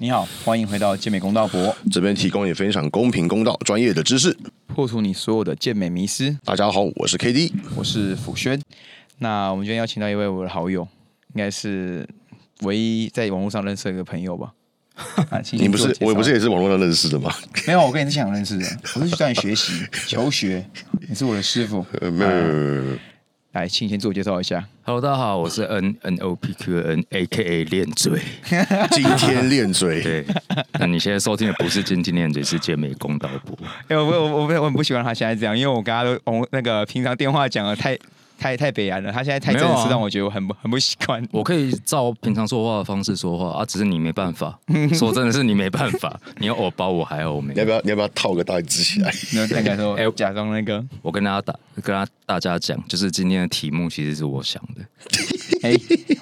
你好，欢迎回到健美公道博，这边提供也分享公平公道、专业的知识。破除你所有的健美迷思。大家好，我是 K D，我是辅轩。那我们今天邀请到一位我的好友，应该是唯一在网络上认识的一个朋友吧？啊，你不是我不是也是网络上认识的吗？没有，我跟你是想认识的，我是去找你学习求学，你是我的师傅。呃，没有没有没有没有没有，来，请先自我介绍一下。Hello，大家好，我是 N N O P Q N A K A 练嘴。今天练嘴，对，那你现在收听的不是今天练嘴，是健美公道部。哎、我我我我我很不喜欢他现在这样，因为我跟他都我那个平常电话讲的太太太北然了，他现在太正式，让我觉得我很不很不习惯。我可以照平常说话的方式说话啊，只是你没办法。说真的是你没办法，你要偶包我还欧美你要。不要你要不要套个大字起来？那那个时候，哎、哎假装那个，我跟大家打，跟他大家讲，就是今天的题目其实是我想的。哎、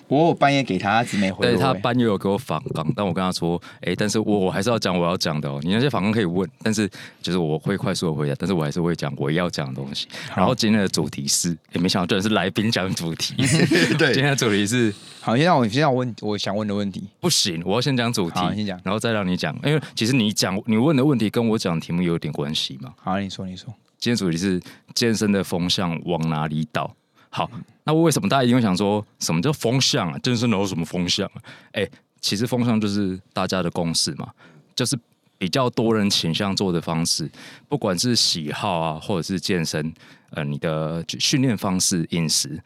我有半夜给他，他只没回我、对他哎半夜有给我反刚，但我跟他说，哎、但是我我还是要讲我要讲的哦。你那些反纲可以问，但是就是我会快速的回答，但是我还是会讲我要讲的东西。然后今天的主题是，也、没想到居然是来宾讲主题。对今天的主题是 好，先让我先让我问我想问的问题。不行，我要先讲主题，先讲然后再让你讲，因为其实你讲你问的问题跟我讲的题目有点关系嘛。好，你说你说，今天主题是健身的风向往哪里倒？好，那为什么大家一定会想说什么叫风向啊？健身哪有什么风向啊？哎、其实风向就是大家的共识嘛，就是比较多人倾向做的方式，不管是喜好啊，或者是健身，呃，你的训练方式、饮食，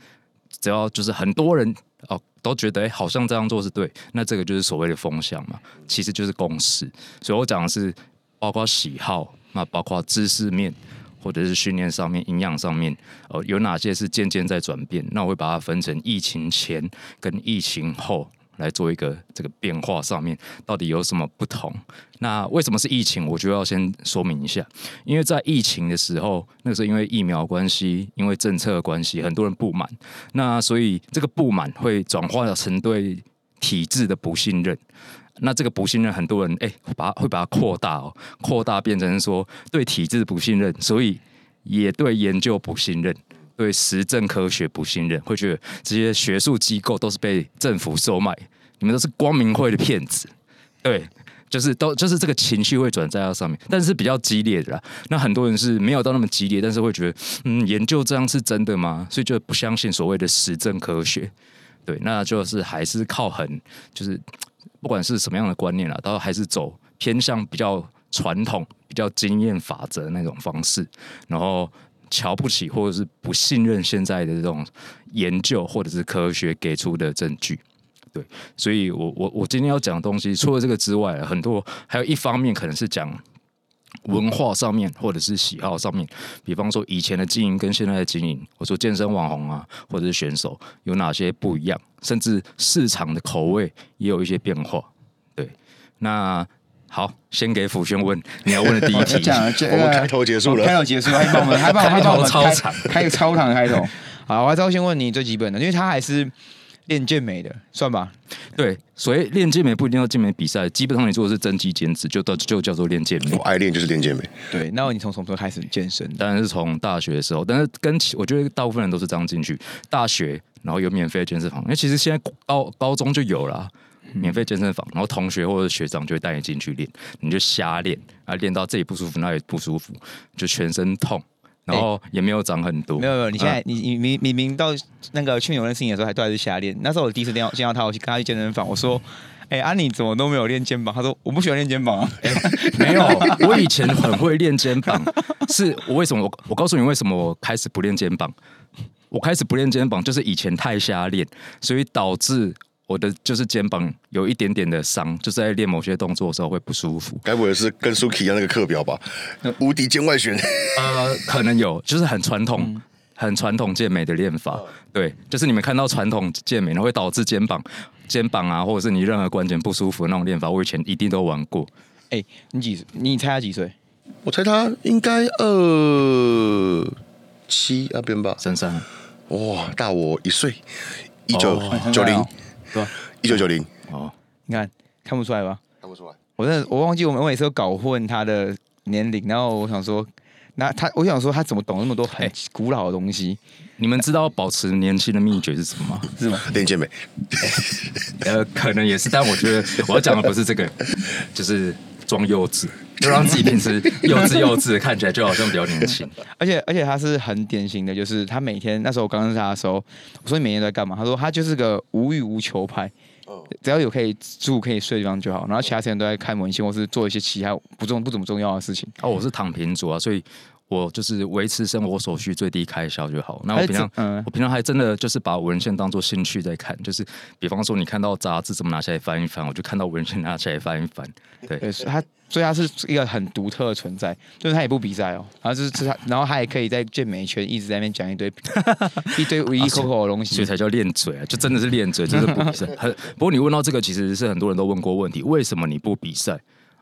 只要就是很多人哦都觉得哎、好像这样做是对，那这个就是所谓的风向嘛，其实就是共识。所以我讲的是包括喜好，那包括知识面。或者是训练上面、营养上面，呃，有哪些是渐渐在转变？那我会把它分成疫情前跟疫情后来做一个这个变化上面到底有什么不同？那为什么是疫情？我就要先说明一下，因为在疫情的时候，那个时候因为疫苗关系，因为政策关系，很多人不满，那所以这个不满会转化成对体制的不信任。那这个不信任，很多人哎、把会把它扩大哦，扩大变成说对体制不信任，所以也对研究不信任，对实证科学不信任，会觉得这些学术机构都是被政府收买，你们都是光明会的骗子，对。就是都就是这个情绪会转在它上面，但是比较激烈的啦。那很多人是没有到那么激烈，但是会觉得，嗯，研究这样是真的吗？所以就不相信所谓的实证科学。对，那就是还是靠很就是不管是什么样的观念啦，都还是走偏向比较传统、比较经验法则那种方式，然后瞧不起或者是不信任现在的这种研究或者是科学给出的证据。对，所以我我我今天要讲的东西，除了这个之外，很多还有一方面可能是讲文化上面或者是喜好上面，比方说以前的经营跟现在的经营，我说健身网红啊，或者是选手有哪些不一样，甚至市场的口味也有一些变化。对，那好，先给辅轩问你要问的第一我题。这样，这我们开头结束了开头结束，还帮我们还帮还帮我们开 开头超长开个超长的开头。好，我还是要先问你最基本的，因为他还是练健美的，算吧？对，所以练健美不一定要健美比赛，基本上你做的是增肌减脂，就到就叫做练健美我。爱练就是练健美，对，那你从什么时候开始健身的？当然是从大学的时候，但是跟其我觉得大部分人都是这样进去大学，然后有免费的健身房，因为其实现在高高中就有了啊、免费健身房，然后同学或者学长就会带你进去练，你就瞎练，啊，练到这里不舒服，那里不舒服，就全身痛，然后也没有长很多。没有没有，你现在、啊你你明明明到那个去年我认识你的时候还都还是瞎练。那时候我第一次见到见到他，我去跟他去健身房，我说：“ 哎、啊你怎么都没有练肩膀？”他说：“我不喜欢练肩膀啊。没有，我以前很会练肩膀，是我为什么我我告诉你为什么我开始不练肩膀，我开始不练肩膀就是以前太瞎练，所以导致我的就是肩膀有一点点的伤，就是在练某些动作的时候会不舒服。该不会是跟 Suki 一样那个课表吧？无敌肩外旋，呃，可能有，就是很传统。很传统健美的练法，对，就是你们看到传统健美，然后会导致肩膀、肩膀啊，或者是你任何关节不舒服的那种练法，我以前一定都玩过。哎，你几？你猜他几岁？我猜他应该二七那边吧。三三，哇，大我一岁，一九哦九零，对吧？一九九零，哦，你看看不出来吧？看不出来。我真的我忘记我们我每次都搞混他的年龄，然后我想说，那他，我想说他怎么懂那么多很哎古老的东西？你们知道保持年轻的秘诀是什么吗？是吗？练健美，呃，可能也是，但我觉得我要讲的不是这个，就是装幼稚，就让自己平时幼稚幼稚，看起来就好像比较年轻。而且而且他是很典型的，就是他每天那时候我刚认识他的时候，我说你每天都在干嘛？他说他就是个无欲无求派，只要有可以住可以睡的地方就好，然后其他时间都在看文献或是做一些其他不重不怎么重要的事情。哦，我是躺平族啊，所以我就是维持生活所需最低开销就好。那我平常嗯我平常还真的就是把文献当做兴趣在看，就是比方说你看到杂志怎么拿起来翻一翻，我就看到文献拿起来翻一翻。对，对，所以他所以他是一个很独特的存在，就是他也不比赛哦，然后就是是他，然后他也可以在健美圈一直在那边讲一堆 一堆唯一口口的东西。所以才叫练嘴啊，就真的是练嘴，就是不比赛。很不过你问到这个，其实是很多人都问过问题，为什么你不比赛？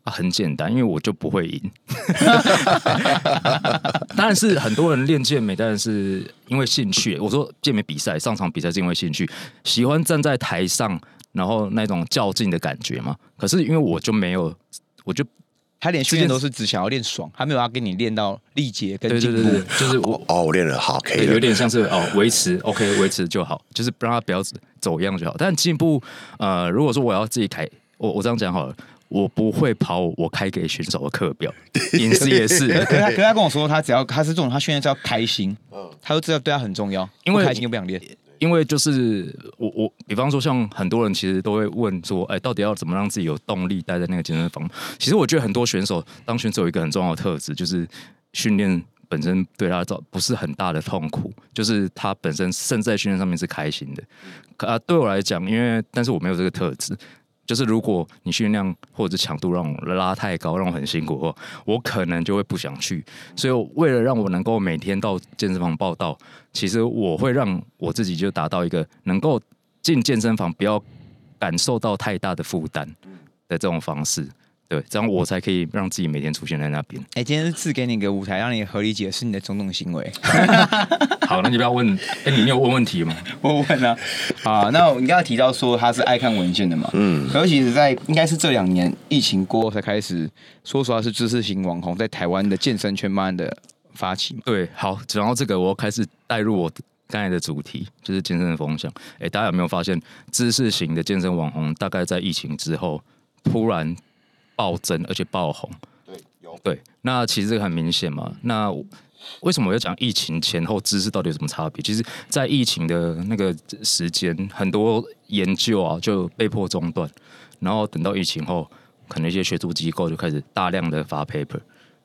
啊，很简单，因为我就不会赢。当然是很多人练健美，当然是因为兴趣。我说健美比赛上场比赛是因为兴趣，喜欢站在台上，然后那种较劲的感觉嘛。可是因为我就没有，我就他连训练都是只想要练爽，他没有要跟你练到力竭跟对进步。对对对，就是我哦，我练了好，可以对，有。点像是哦，维持 OK，维持就好，就是不让他不要走样就好。但进步，呃，如果说我要自己开，我我这样讲好了，我不会跑我开给选手的课表，饮食也是，可是他可是他跟我说，他只要他是这种，他训练是要开心，他就知道对他很重要，因为开心就不想练。因为就是我我，比方说像很多人其实都会问说，哎，到底要怎么让自己有动力待在那个健身房？其实我觉得很多选手当选手有一个很重要的特质，就是训练本身对他造不是很大的痛苦，就是他本身甚至在训练上面是开心的。可啊，对我来讲，因为但是我没有这个特质。就是如果你训练量或者强度让我拉太高，让我很辛苦的话，我可能就会不想去。所以为了让我能够每天到健身房报道，其实我会让我自己就达到一个能够进健身房不要感受到太大的负担的这种方式。对，这样我才可以让自己每天出现在那边。哎，今天是赐给你一个舞台，让你合理解释你的种种行为。好，那你不要问，哎、你你有问问题吗？我问啊，啊，那你刚刚提到说他是爱看文献的嘛，嗯，可是其实在应该是这两年疫情过后才开始，说实话是知识型网红在台湾的健身圈慢慢的发起嘛。对，好，讲到这个，我要开始带入我刚才的主题，就是健身的风向。哎，大家有没有发现，知识型的健身网红大概在疫情之后突然暴增，而且爆红？对，有对，那其实这个很明显嘛。那为什么我要讲疫情前后知识到底有什么差别？其实，在疫情的那个时间，很多研究啊就被迫中断，然后等到疫情后，可能一些学术机构就开始大量的发 paper，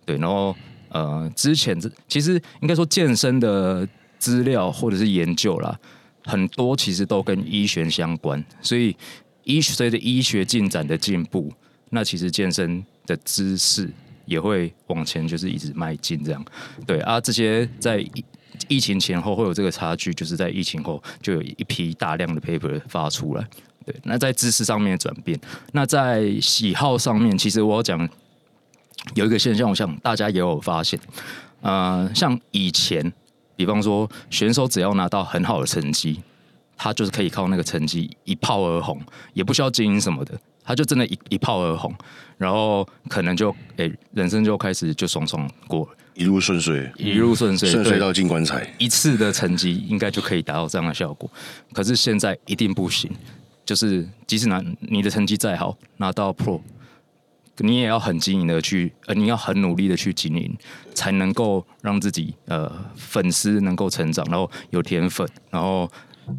对，然后呃，之前这其实应该说健身的资料或者是研究啦，很多其实都跟医学相关，所以医随着医学进展的进步，那其实健身的知识也会往前，就是一直迈进这样。对啊，这些在疫疫情前后会有这个差距，就是在疫情后就有一批大量的 paper 发出来。对，那在知识上面转变，那在喜好上面，其实我讲有一个现象，我想大家也有发现，呃，像以前，比方说选手只要拿到很好的成绩，他就是可以靠那个成绩一炮而红，也不需要经营什么的，他就真的一一炮而红，然后可能就诶、人生就开始就爽爽过了，一路顺遂，一路顺遂，对顺遂到进棺材。一次的成绩应该就可以达到这样的效果。可是现在一定不行，就是即使拿你的成绩再好，拿到 Pro，你也要很经营的去，呃，你要很努力的去经营，才能够让自己呃粉丝能够成长，然后有甜粉，然后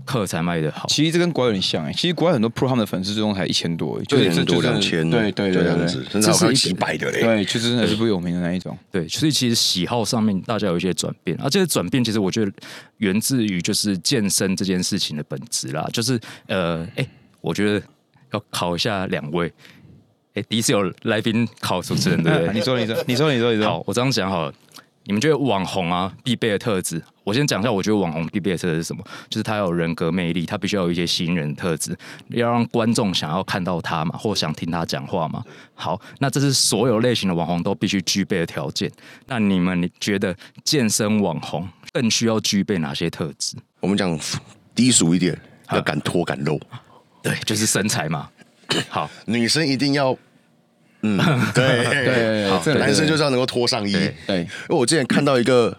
课才卖的好。其实这跟国外有点像哎、其实国外很多 pro 他们的粉丝最终才一千多、欸，就一千多是就是两千，对对对对这样子，甚至还有几百的嘞。对，就真的是不有名的那一种。对，所以其实喜好上面大家有一些转变，啊，这些转变其实我觉得源自于就是健身这件事情的本质啦，就是呃，哎、我觉得要考一下两位，哎、第一次有来宾考主持人，对不对？你说你说你说你说你说，好，我这样讲好了。你们觉得网红啊必备的特质？我先讲一下，我觉得网红必备的特质是什么？就是他有人格魅力，他必须要有一些吸引人的特质，要让观众想要看到他嘛，或想听他讲话嘛。好，那这是所有类型的网红都必须具备的条件。那你们你觉得健身网红更需要具备哪些特质？我们讲低俗一点，要敢脱敢露。对，就是身材嘛。好，女生一定要嗯，对 对对好男生就是要能够脱上衣。因对因，为我之前看到一个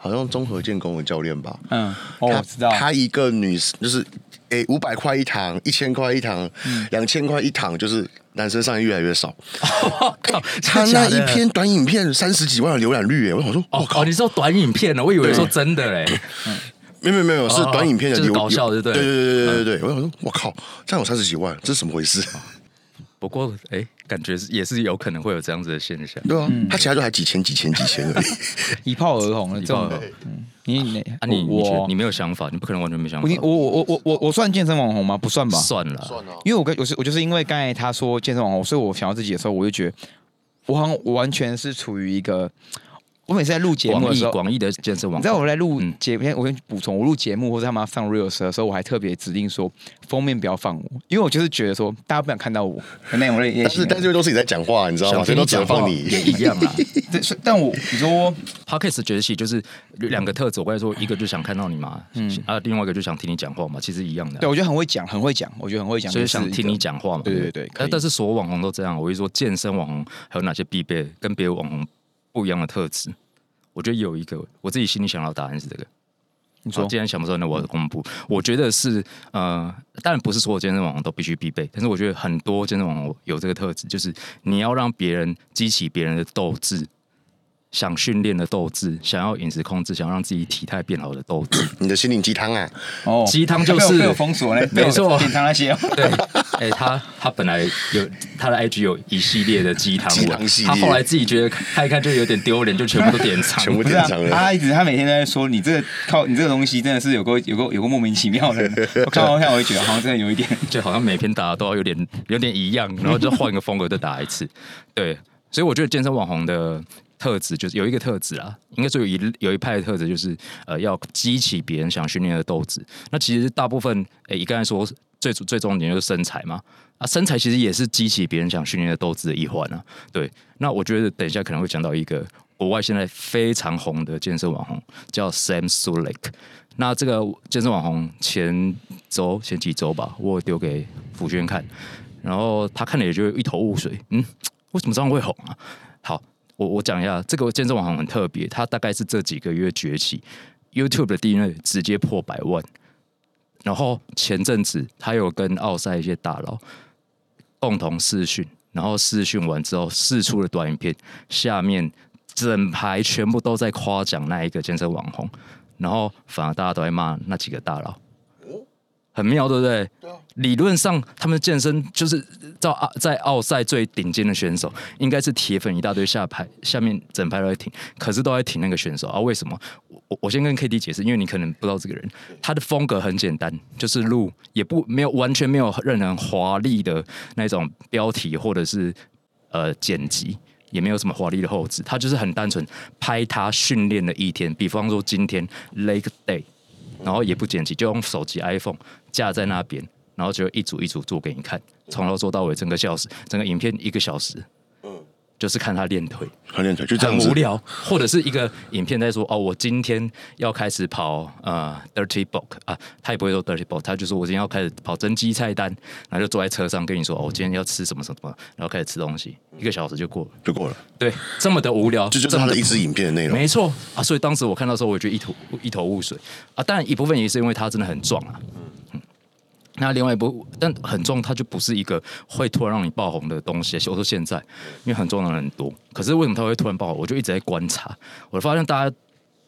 好像综合建工的教练吧，嗯，我知道，他一个女就是诶五百块一堂，一千块一堂，嗯。两千块一堂，就是男生上的越来越少。靠，他那一篇短影片三十几万的浏览率，哎，我想说，我哦靠。哦，，你说短影片呢？我以为说真的 嘞。没有没有没有，是哦短影片的就是搞笑的对。对对对对对对。对，我想说，我靠，这样有三十几万，这是怎么回事？不过，哎，感觉是也是有可能会有这样子的现象。对啊，他其他都还几千几千几千而已。一炮而红了，一炮而红嗯，你你啊，你你你没有想法，你不可能完全没想法我。我我我我我算健身网红吗？不算吧，算了，算了，因为我跟我是我就是因为刚才他说健身网红，所以我想到自己的时候，我就觉得我好像完全是处于一个，我每次在录节目广的时候，义广义的健身网你知道我在录嗯节，我先补充，我录节目或者他们要上 reels 的时候，我还特别指定说封面不要放我，因为我就是觉得说大家不想看到我的那种类类但是。但是都是你在讲话，你知道吗？想所以都只放你。也一样啊。这是但我你说 Podcast 崛起就是两个特质，我刚才说一个就想看到你嘛，啊，另外一个就想听你讲话嘛，其实一样的啊。对我觉得很会讲，很会讲，我觉得很会讲，所以想听你。讲话嘛。对对对但但是所有网红都这样，我会说健身网红还有哪些必备跟别的网红不一样的特质？我觉得有一个，我自己心里想到的答案是这个。你说既然想不出来，那我要公布。我觉得是呃，当然不是所有健身网红都必须必备，但是我觉得很多健身网红有这个特质，就是你要让别人激起别人的斗志，想训练的斗志，想要饮食控制，想要让自己体态变好的斗志。你的心灵鸡汤啊，哦鸡汤就是被我被我封锁了，没错典藏那些哦。对，哎、他他本来有他的 IG 有一系列的鸡汤鸡文汤系，列他后来自己觉得看一看就有点丢脸，就全部都点藏。全部不是啊典藏，了。他一直他每天都在说你这个靠你这个东西真的是有个有个有个莫名其妙的。我看完看我就觉得好像真的有一点，就好像每篇打都要有点有点一样，然后就换个风格再打一次。对，所以我觉得健身网红的特质就是有一个特质啊，应该说有一有一派的特质就是呃要激起别人想训练的斗志。那其实大部分诶，你刚才说最最重点就是身材嘛。啊，身材其实也是激起别人想训练的斗志的一环啊。对，那我觉得等一下可能会讲到一个国外现在非常红的健身网红，叫 Sam Sulek。那这个健身网红前周前几周吧，我丢给福轩看，然后他看了也就一头雾水，嗯，为什么这样会红啊？好，我我讲一下，这个健身网红很特别，他大概是这几个月崛起，YouTube 的订阅直接破百万，然后前阵子他有跟奥赛一些大佬共同试训，然后试训完之后试出了短影片，下面整排全部都在夸奖那一个健身网红，然后反而大家都在骂那几个大佬，很妙，对不对？理论上，他们健身就是在奥在奥赛最顶尖的选手，应该是铁粉一大堆，下排下面整排都在挺，可是都在挺那个选手啊？为什么？我我我先跟 K D 解释，因为你可能不知道这个人，他的风格很简单，就是录也不没有完全没有任何华丽的那种标题或者是呃剪辑。也没有什么华丽的后置，他就是很单纯拍他训练的一天，比方说今天 leg day，然后也不剪辑，就用手机 iPhone 架在那边，然后就一组一组做给你看，从头做到尾，整个小时，整个影片一个小时，就是看他练腿，他练腿就这样很无。聊，或者是一个影片在说哦，我今天要开始跑呃 dirty book 啊，他也不会说 dirty book，他就说我今天要开始跑增肌菜单，然后就坐在车上跟你说哦，我今天要吃什么什么，然后开始吃东西，一个小时就过了，就过了，对，这么的无聊，这就是他的一支影片的内容。没错啊，所以当时我看到的时候，我觉得一头一头雾水啊。当然一部分也是因为他真的很壮啊，嗯。那另外一部，但很重，它就不是一个会突然让你爆红的东西。我说现在，因为很重的人很多，可是为什么他会突然爆红？我就一直在观察，我发现大家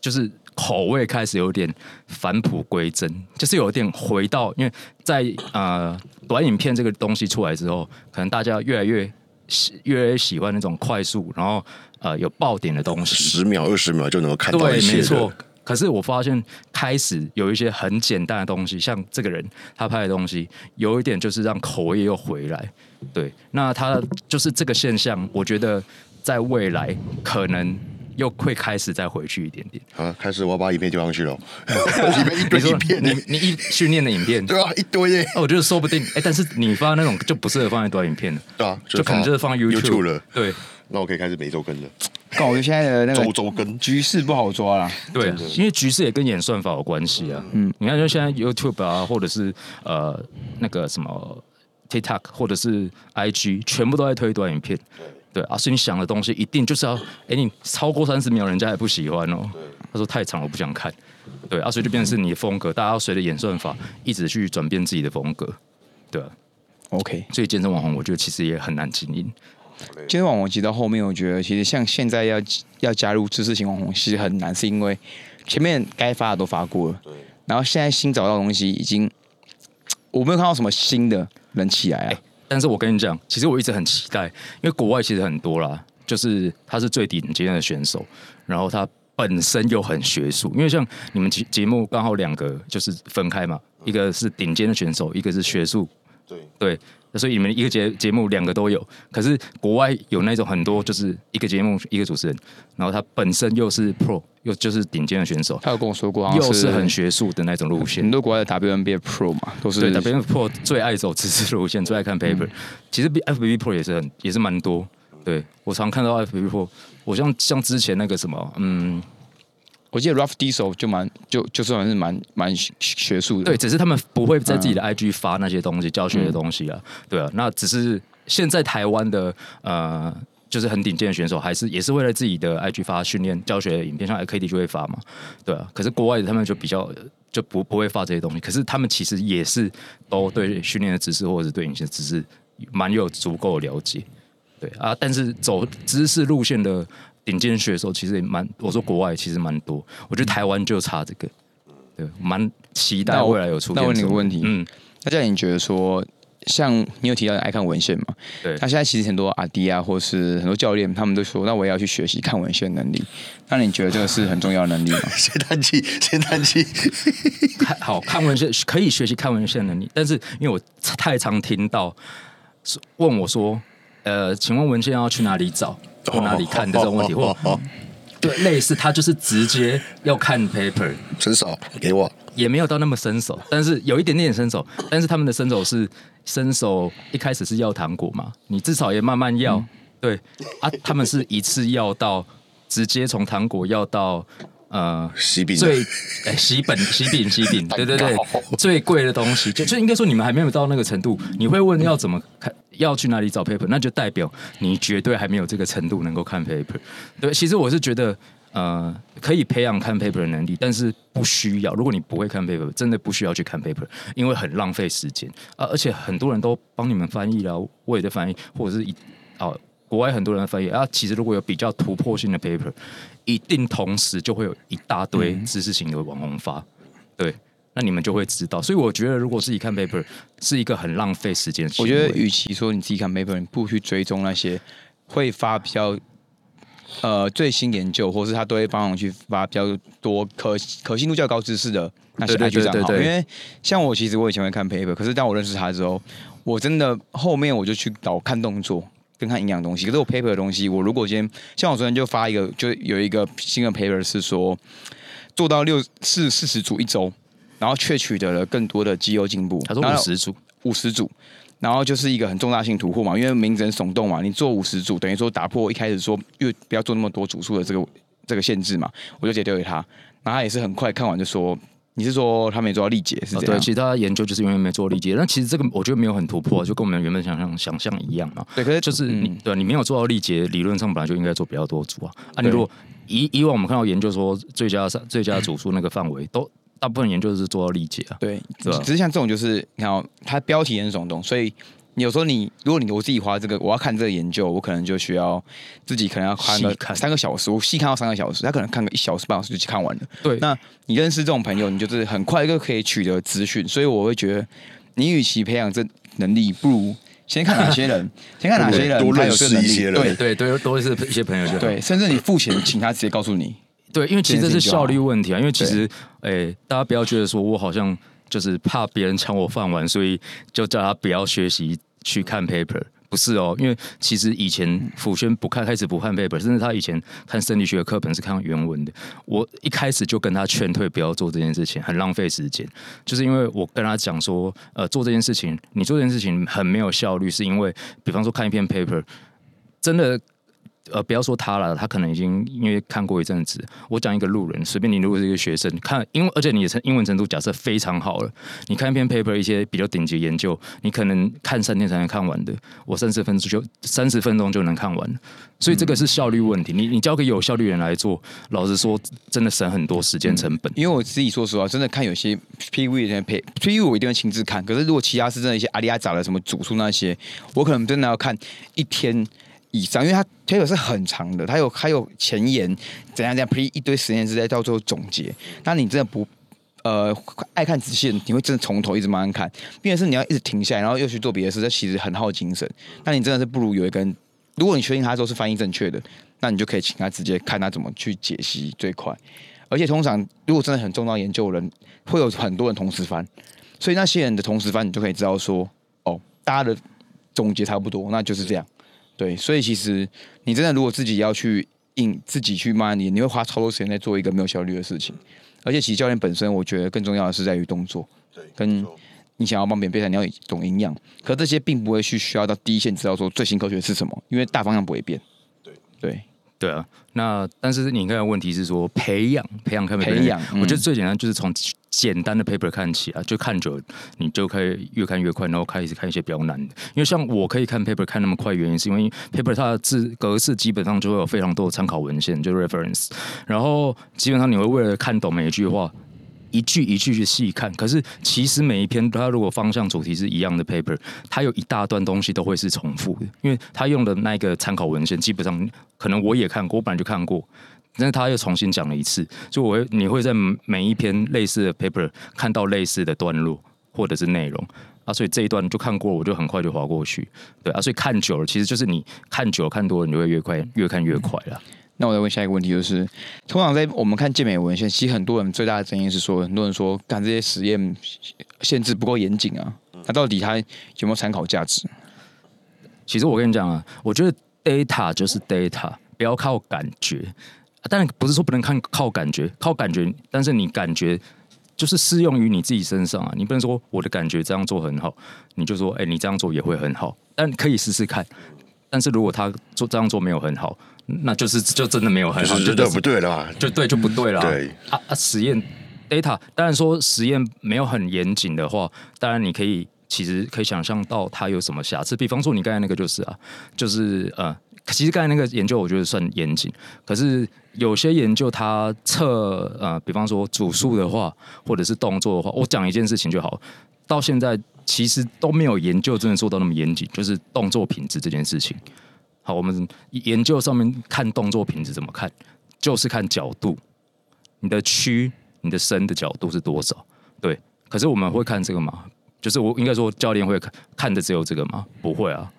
就是口味开始有点返璞归真，就是有点回到，因为在呃短影片这个东西出来之后，可能大家越来越喜越来越喜欢那种快速，然后呃有爆点的东西。十秒、二十秒就能够看到一，些的没错。可是我发现开始有一些很简单的东西，像这个人他拍的东西，有一点就是让口味又回来。对，那他就是这个现象，我觉得在未来可能又会开始再回去一点点。啊，开始我要把影片丢上去了，里面一堆影片你，你一训练的影片，对 啊，一堆耶，那我觉得说不定，哎，但是你发那种就不适合放在短影片了，对啊，就可能就是放 YouTube 了。对那我可以开始每周更了，但我觉得现在的那周个周更。局势不好抓啦。对，因为局势也跟演算法有关系啊。嗯，你看，就现在 YouTube 啊，或者是呃那个什么 TikTok 或者是 IG，全部都在推短影片。对啊，所以你想的东西一定就是要，哎，你超过三十秒，人家也不喜欢哦。他说太长了，我不想看。对啊，所以就变成是你的风格，大家要随着演算法一直去转变自己的风格。对啊，OK。所以健身网红，我觉得其实也很难经营。健身网红，其实到后面，我觉得其实像现在要要加入知识型网红，其实很难，是因为前面该发的都发过了。然后现在新找到东西，已经我没有看到什么新的人起来啊。但是我跟你讲，其实我一直很期待，因为国外其实很多啦，就是他是最顶尖的选手，然后他本身又很学术。因为像你们节节目刚好两个就是分开嘛，一个是顶尖的选手，一个是学术。对对。所以你们一个节节目两个都有，可是国外有那种很多就是一个节目一个主持人，然后他本身又是 pro 又就是顶尖的选手，他有跟我说过，又是很学术的那种路线。很多国外的 WNBA pro 嘛，都是对 WNBA pro 最爱走知识路线，最爱看 paper。其实 FBB pro 也是很也是蛮多。对我常看到 FBB pro，我像像之前那个什么，嗯。我记得 Rough Diesel 就蛮就就算是蛮蛮学术的，对，只是他们不会在自己的 IG 发那些东西教学的东西啊，对啊，那只是现在台湾的呃，就是很顶尖的选手，还是也是为了自己的 IG 发训练教学影片，像 KD 就会发嘛，对啊，可是国外的他们就比较就不不会发这些东西，可是他们其实也是都对训练的知识或者是对影片知识蛮有足够了解，对啊，但是走知识路线的。顶尖选手其实也蛮，我说国外其实蛮多，我觉得台湾就差这个，对，蛮期待未来有出。那问你个问题，嗯，大家你觉得说，像你有提到你爱看文献嘛？对。那现在其实很多阿迪啊，或是很多教练，他们都说，那我也要去学习看文献能力。那你觉得这个是很重要的能力吗？先叹气，先叹气。看好看文献可以学习看文献能力，但是因为我太常听到问我说，呃，请问文献要去哪里找？或哪里看的这种问题，或对类似，他就是直接要看 paper，伸手给我，也没有到那么伸手，但是有一点点伸手，但是他们的伸手是伸手一开始是要糖果嘛，你至少也慢慢要，对啊，他们是一次要到直接从糖果要到。呃，喜饼。最哎，喜本 喜饼喜饼，对对对，最贵的东西，就就应该说你们还没有到那个程度。你会问要怎么看，要去哪里找 paper，那就代表你绝对还没有这个程度能够看 paper。对，其实我是觉得，呃，可以培养看 paper 的能力，但是不需要。如果你不会看 paper，真的不需要去看 paper，因为很浪费时间啊。而且很多人都帮你们翻译了，我也在翻译，或者是一哦。国外很多人翻译啊，其实如果有比较突破性的 paper，一定同时就会有一大堆知识型的网红发，对，那你们就会知道。所以我觉得，如果自己看 paper 是一个很浪费时间。我觉得，与其说你自己看 paper，你不去追踪那些会发比较呃最新研究，或是他都会帮我去发比较多可可信度较高知识的那些 IG 账号。因为像我，其实我以前会看 paper，可是当我认识他之后，我真的后面我就去搞看动作。跟看营养东西，可是我 paper 的东西，我如果今天像我昨天就发一个，就有一个新的 paper 是说做到六四四十组一周，然后却取得了更多的肌肉进步。他说五十组，五十组，然后就是一个很重大性突破嘛，因为名人耸动嘛，你做五十组等于说打破一开始说越不要做那么多组数的这个这个限制嘛，我就直接丢给他，然后他也是很快看完就说。你是说他没做到力竭是这样？对，其他研究就是因为没做力竭。但其实这个我觉得没有很突破，就跟我们原本想象想象一样嘛。对，可是就是你对你没有做到力竭，理论上本来就应该做比较多组啊。啊，你如果以以往我们看到研究说最佳上最佳组数那个范围，都大部分研究是做到理解啊。对？只是像这种就是你看，哦它标题很耸动，所以。有时候你，如果你我自己花这个，我要看这个研究，我可能就需要自己可能要看个三个小时，我细看到三个小时，他可能看个一小时半小时就看完了。对，那你认识这种朋友，你就是很快就可以取得资讯，所以我会觉得，你与其培养这能力，不如先看哪些人，先看哪些人，多认识一些人，对对对，多认识一些朋友就对，甚至你付钱请他直接告诉你，对，因为其实这是效率问题啊，因为其实，哎，大家不要觉得说我好像就是怕别人抢我饭碗，所以就叫他不要学习。去看 paper 不是哦，因为其实以前辅轩不看，开始不看 paper，甚至他以前看生理学的课本是看原文的。我一开始就跟他劝退，不要做这件事情，很浪费时间。就是因为我跟他讲说，呃，做这件事情，你做这件事情很没有效率，是因为，比方说看一篇 paper，真的呃，不要说他了，他可能已经因为看过一阵子。我讲一个路人，随便你如果是一个学生，看英，而且你的成英文程度假设非常好了，你看一篇 paper，一些比较顶级研究，你可能看三天才能看完的，我三十分钟就三十分钟就能看完。所以这个是效率问题。你你交给有效率人来做，老实说，真的省很多时间成本。因为我自己说实话，真的看有些 P V 的配 P V 我一定会亲自看。可是如果其他是真的一些阿里亚杂的什么主数那些，我可能真的要看一天以上，因为它 paper 是很长的，它有还有前言怎样怎样，P 一堆实验室在到最后总结。那你真的不呃爱看仔细，你会真的从头一直慢慢看，并且是你要一直停下来，然后又去做别的事，这其实很耗精神。那你真的是不如有一个。如果你确定他都是翻译正确的，那你就可以请他直接看他怎么去解析最快。而且通常如果真的很重要研究人，会有很多人同时翻，所以那些人的同时翻，你就可以知道说，哦，大家的总结差不多，那就是这样。对，所以其实你真的如果自己要去硬自己去慢你，你会花超多时间在做一个没有效率的事情。而且其实教练本身，我觉得更重要的是在于动作，对，跟。你想要帮别人备战，你要懂营养，可这些并不会去需要到第一线知道说最新科学是什么，因为大方向不会变。对对对啊，那但是你看的问题是说培养培养看培养，我觉得最简单就是从简单的 paper 看起啊，就看久你就可以越看越快，然后开始看一些比较难的。因为像我可以看 paper 看那么快，原因是因为 paper 它的字格式基本上就会有非常多的参考文献，就 reference，然后基本上你会为了看懂每一句话。一句一句去细看，可是其实每一篇它如果方向主题是一样的 paper，它有一大段东西都会是重复的，因为它用的那个参考文献基本上可能我也看过，我本来就看过，但是他又重新讲了一次，就我你会在每一篇类似的 paper 看到类似的段落或者是内容。啊，所以这一段就看过，我就很快就划过去，对啊，所以看久了，其实就是你看久了看多了，你就会越快越看越快了。那我再问下一个问题，就是通常在我们看健美文献，其实很多人最大的争议是说，很多人说干这些实验限制不够严谨啊，那到底它有没有参考价值？其实我跟你讲啊，我觉得 data 就是 data，不要靠感觉。但不是说不能看靠感觉，靠感觉，但是你感觉就是适用于你自己身上啊。你不能说我的感觉这样做很好，你就说哎，你这样做也会很好，但可以试试看。但是如果他做这样做没有很好，那就是就真的没有很好，就对不对了，就对就不对了。对啊啊，实验 data 当然说实验没有很严谨的话，当然你可以其实可以想象到它有什么瑕疵。比方说你刚才那个就是啊，就是呃，其实刚才那个研究我觉得算严谨，可是有些研究它测呃，比方说组数的话，或者是动作的话，我讲一件事情就好。到现在其实都没有研究真的做到那么严谨，就是动作品质这件事情。好，我们研究上面看动作品质怎么看，就是看角度，你的屈、你的伸的角度是多少？对，可是我们会看这个吗？就是我应该说教练会看看的只有这个吗？不会啊，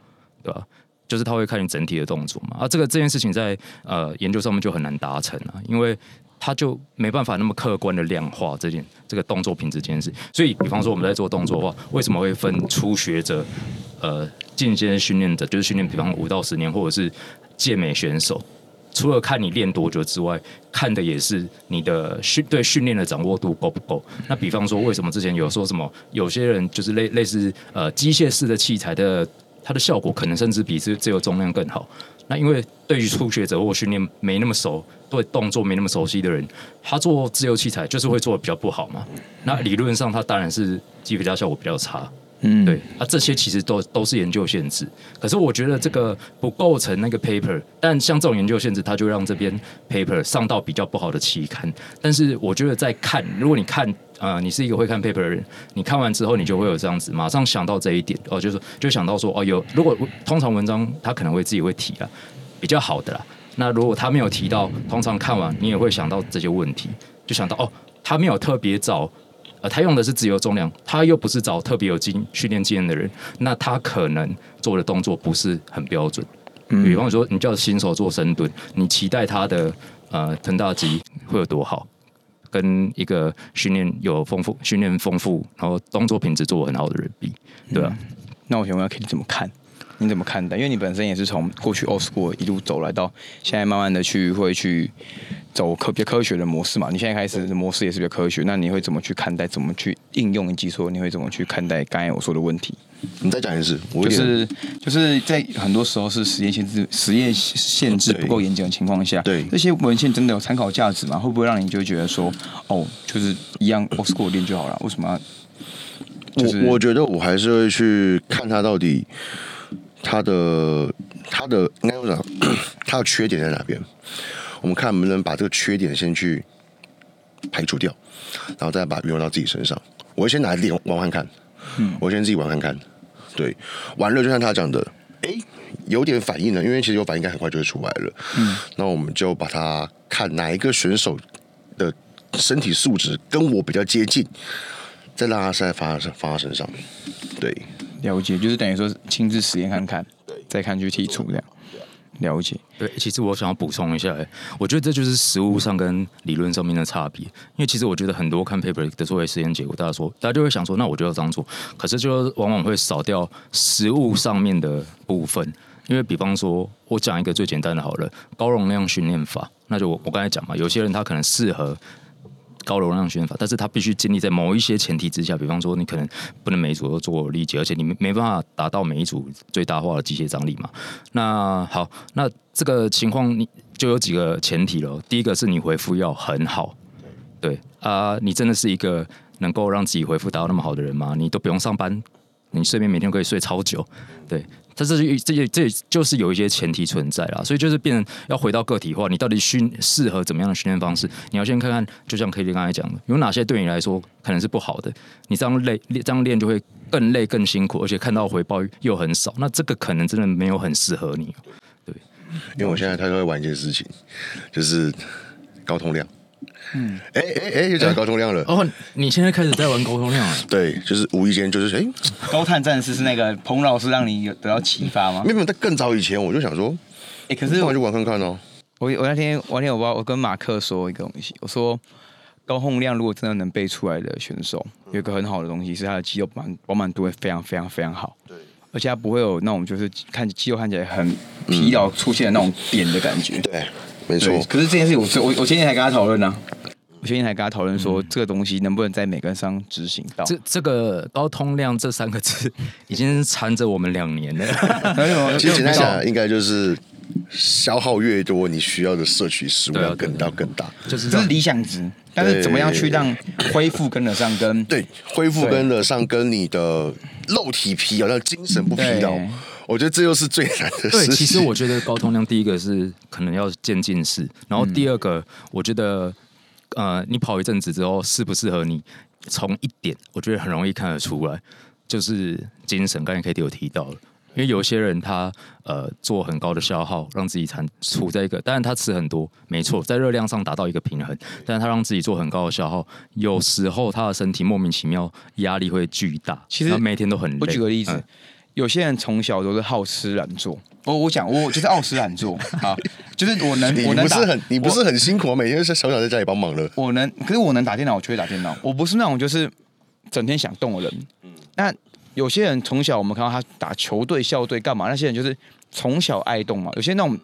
对吧？就是他会看你整体的动作嘛。啊，这个这件事情在呃研究上面就很难达成啊，因为。他就没办法那么客观的量化这件这个动作品质这件事，所以比方说我们在做动作的话，为什么会分初学者、呃进阶训练者，就是训练比方五到十年，或者是健美选手，除了看你练多久之外，看的也是你的训对训练的掌握度够不够。那比方说，为什么之前有说什么有些人就是类类似呃机械式的器材的，它的效果可能甚至比自自由重量更好？那因为对于初学者或训练没那么熟。对动作没那么熟悉的人，他做自由器材就是会做的比较不好嘛。那理论上他当然是肌肥大效果比较差。嗯，对，啊，这些其实都都是研究限制。可是我觉得这个不构成那个 paper，但像这种研究限制，它就让这边 paper 上到比较不好的期刊。但是我觉得在看，如果你看，呃，你是一个会看 paper 的人，你看完之后，你就会有这样子，马上想到这一点，哦，就是就想到说，哦，有如果通常文章他可能会自己会提啊，比较好的啦。那如果他没有提到，通常看完你也会想到这些问题，就想到哦，他没有特别找，呃，他用的是自由重量，他又不是找特别有经训练经验的人，那他可能做的动作不是很标准。嗯比方说，你叫新手做深蹲，你期待他的呃臀大肌会有多好，跟一个训练有丰富、训练丰富，然后动作品质做很好的人比，对吧？那我想问，可以怎么看？你怎么看待？因为你本身也是从过去 old school 一路走来到现在，慢慢的去会去走科比较科学的模式嘛？你现在开始的模式也是比较科学，那你会怎么去看待？怎么去应用？以及说你会怎么去看待刚才我说的问题？你再讲一次，我就是就是在很多时候是实验限制实验限制不够严谨的情况下，对这些文献真的有参考价值吗？会不会让你就觉得说，哦，就是一样 old school 练就好了？为什么要？就是我我觉得我还是会去看它到底它的它的应该说 它的缺点在哪边，我们看能不能把这个缺点先去排除掉，然后再把它运用到自己身上。我会先拿练玩玩看，嗯，我先自己玩看看，对，玩了就像他讲的，哎，有点反应了，因为其实有反应，应该很快就会出来了，嗯，那我们就把它看哪一个选手的身体素质跟我比较接近。再让他再放在放他身上，对，了解，就是等于说亲自实验看看，再看去剔除这样。了解，对，其实我想要补充一下，诶，我觉得这就是实物上跟理论上面的差别。因为其实我觉得很多看 paper 的作为实验结果，大家说，大家就会想说，那我就要这样做，可是就往往会少掉实物上面的部分。因为比方说，我讲一个最简单的好了，高容量训练法，那就我我刚才讲嘛，有些人他可能适合。高流量训练法，但是它必须建立在某一些前提之下，比方说你可能不能每一组都做力竭，而且你没没办法达到每一组最大化的机械张力嘛。那好，那这个情况你就有几个前提了。第一个是你回复要很好，对啊，你真的是一个能够让自己回复达到那么好的人吗？你都不用上班，你睡眠每天可以睡超久，对。但是这这这就是有一些前提存在啦，所以就是变成要回到个体化，你到底训适合怎么样的训练方式？你要先看看，就像 K D 刚才讲的，有哪些对你来说可能是不好的，你这样累这样练就会更累更辛苦，而且看到回报又很少，那这个可能真的没有很适合你。对，因为我现在他都会玩一件事情，就是高通量。嗯，哎哎哎，又讲高通量了。哦，你现在开始在玩高通量了？对，就是无意间就是哎，高碳战士是那个彭老师让你有得到启发吗？没有，在更早以前我就想说，哎，可是我就玩看看哦。我我那天我那天我我跟马克说一个东西，我说高通量如果真的能背出来的选手，有一个很好的东西是他的肌肉满饱满度会非常非常非常好。对，而且他不会有那种就是看肌肉看起来很疲劳出现的那种扁的感觉。对，没错。可是这件事我我我今天才跟他讨论呢。我今天还跟他讨论说，这个东西能不能在每个人上执行到？这这个高通量这三个字 已经缠着我们两年了。其实简单讲，应该就是消耗越多，你需要的摄取食物要更大更大，就是这是理想值。但是怎么样去让恢复跟得上？跟对恢复跟得上，跟你的肉体疲劳、精神不疲劳，我觉得这又是最难的事。对，其实我觉得高通量第一个是可能要渐进式，然后第二个我觉得。呃，你跑一阵子之后适不适合你？从一点，我觉得很容易看得出来，就是精神。刚才 K T 有提到了，因为有些人他呃做很高的消耗，让自己产处在一个，当然他吃很多，没错，在热量上达到一个平衡，但是他让自己做很高的消耗，有时候他的身体莫名其妙压力会巨大。其实每天都很累。我举个例子，有些人从小都是好吃懒做。我我讲，我就是傲吃懒做 啊，就是我能，我能不是很，你不是很辛苦啊？每天是小小在家里帮忙了。我能，可是我能打电脑，我就会打电脑。我不是那种就是整天想动的人。嗯。那有些人从小我们看到他打球队、校队干嘛？那些人就是从小爱动嘛。有些那种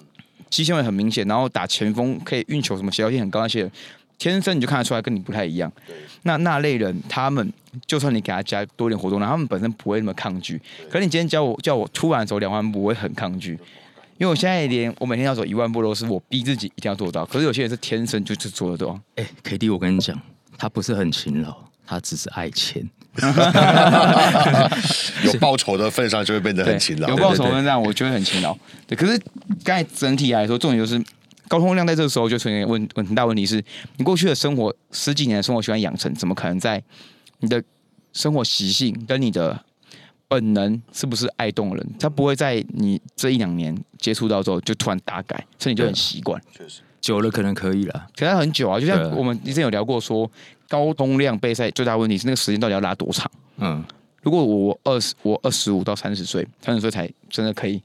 肌纤维很明显，然后打前锋可以运球，什么协调性很高那些人。天生你就看得出来跟你不太一样，那那类人他们就算你给他加多点活动量，他们本身不会那么抗拒。可是你今天叫我叫我突然走两万步，我会很抗拒，因为我现在连我每天要走一万步都是我逼自己一定要做到。可是有些人是天生就是做得到。哎，K D，我跟你讲，他不是很勤劳，他只是爱钱。有报酬的份上就会变得很勤劳，有报酬份上我就会很勤劳。对，可是刚才整体来说，重点就是。高通量在这个时候就出现问问很大问题是，你过去的生活十几年的生活习惯养成，怎么可能在你的生活习性跟你的本能是不是爱动人？他不会在你这一两年接触到之后就突然大改，所以你就很习惯。确实，久了可能可以了，可能很久啊。就像我们之前有聊过，说高通量备赛最大问题是那个时间到底要拉多长？嗯，如果我二十我二十五到三十岁，三十岁才真的可以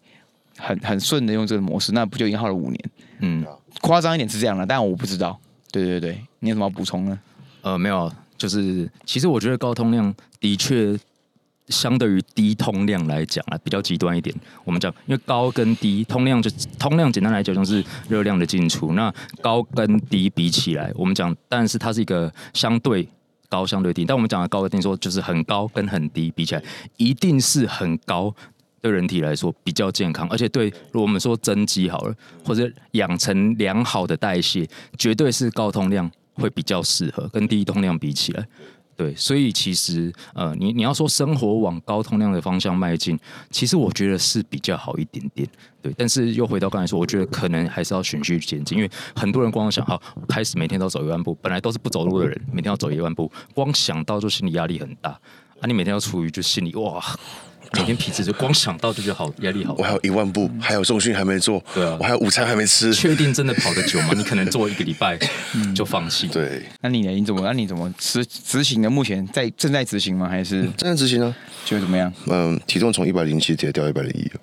很很顺的用这个模式，那不就已经耗了五年？嗯，夸张一点是这样的，但我不知道。对对对，你有什么补充呢？呃，没有，就是其实我觉得高通量的确相对于低通量来讲啊，比较极端一点。我们讲，因为高跟低通量就通量，简单来讲就是热量的进出。那高跟低比起来，我们讲，但是它是一个相对高、相对低。但我们讲的高跟低，说就是很高跟很低比起来，一定是很高。对人体来说比较健康，而且对如果我们说增肌好了，或者养成良好的代谢，绝对是高通量会比较适合，跟低通量比起来。对，所以其实呃，你你要说生活往高通量的方向迈进，其实我觉得是比较好一点点。对，但是又回到刚才说，我觉得可能还是要循序渐进，因为很多人光想好开始每天都走一万步，本来都是不走路的人，每天要走一万步，光想到就心理压力很大。啊，你每天要处于就心里哇。每天皮质就光想到就觉得好压力好。我还有一万步，还有重训还没做，对啊，我还有午餐还没吃。确定真的跑得久吗？你可能做一个礼拜就放弃。对，那你呢？你怎么？那你怎么执执行的？目前在正在执行吗？还是正在执行呢？觉得怎么样？嗯，体重从一百零七直接掉一百零一了。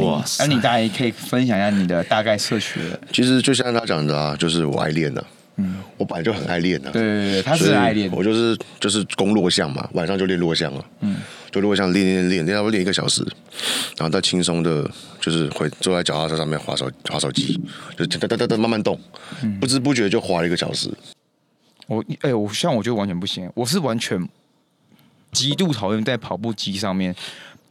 哇！那你大概可以分享一下你的大概摄取的？其实就像他讲的啊，就是我爱练的。嗯，我本来就很爱练的。对对对，他是爱练。我就是就是攻弱项嘛，晚上就练弱项了。嗯。就如果像练练练练，差不多练一个小时，然后再轻松的，就是会坐在脚踏车上面滑手滑手机，就哒哒哒哒慢慢动，不知不觉就滑了一个小时。我哎，我像我就完全不行，我是完全极度讨厌在跑步机上面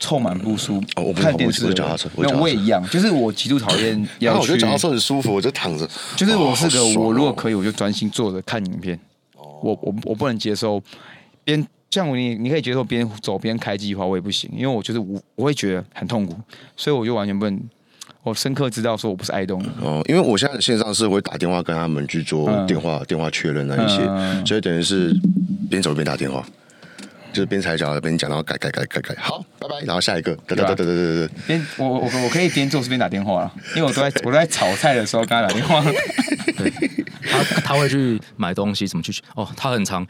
凑满步数看电视。脚踏车，那我也一样，就是我极度讨厌。然后我觉得脚踏车很舒服，我就躺着。就是我是个我如果可以，我就专心坐着看影片。我我我不能接受边。像我你你可以接受边走边开机的话，我也不行，因为我就是我我会觉得很痛苦，所以我就完全不能。我深刻知道说我不是爱动哦，因为我现在线上是会打电话跟他们去做电话电话确认那一些，所以等于是边走边打电话，就是边踩脚边讲，然后改改改改改，好，拜拜，然后下一个，对对对对对对对，边我我我可以边做边打电话了，因为我都在 我都在炒菜的时候跟他打电话。对，他他会去买东西，怎么去？哦，他很长。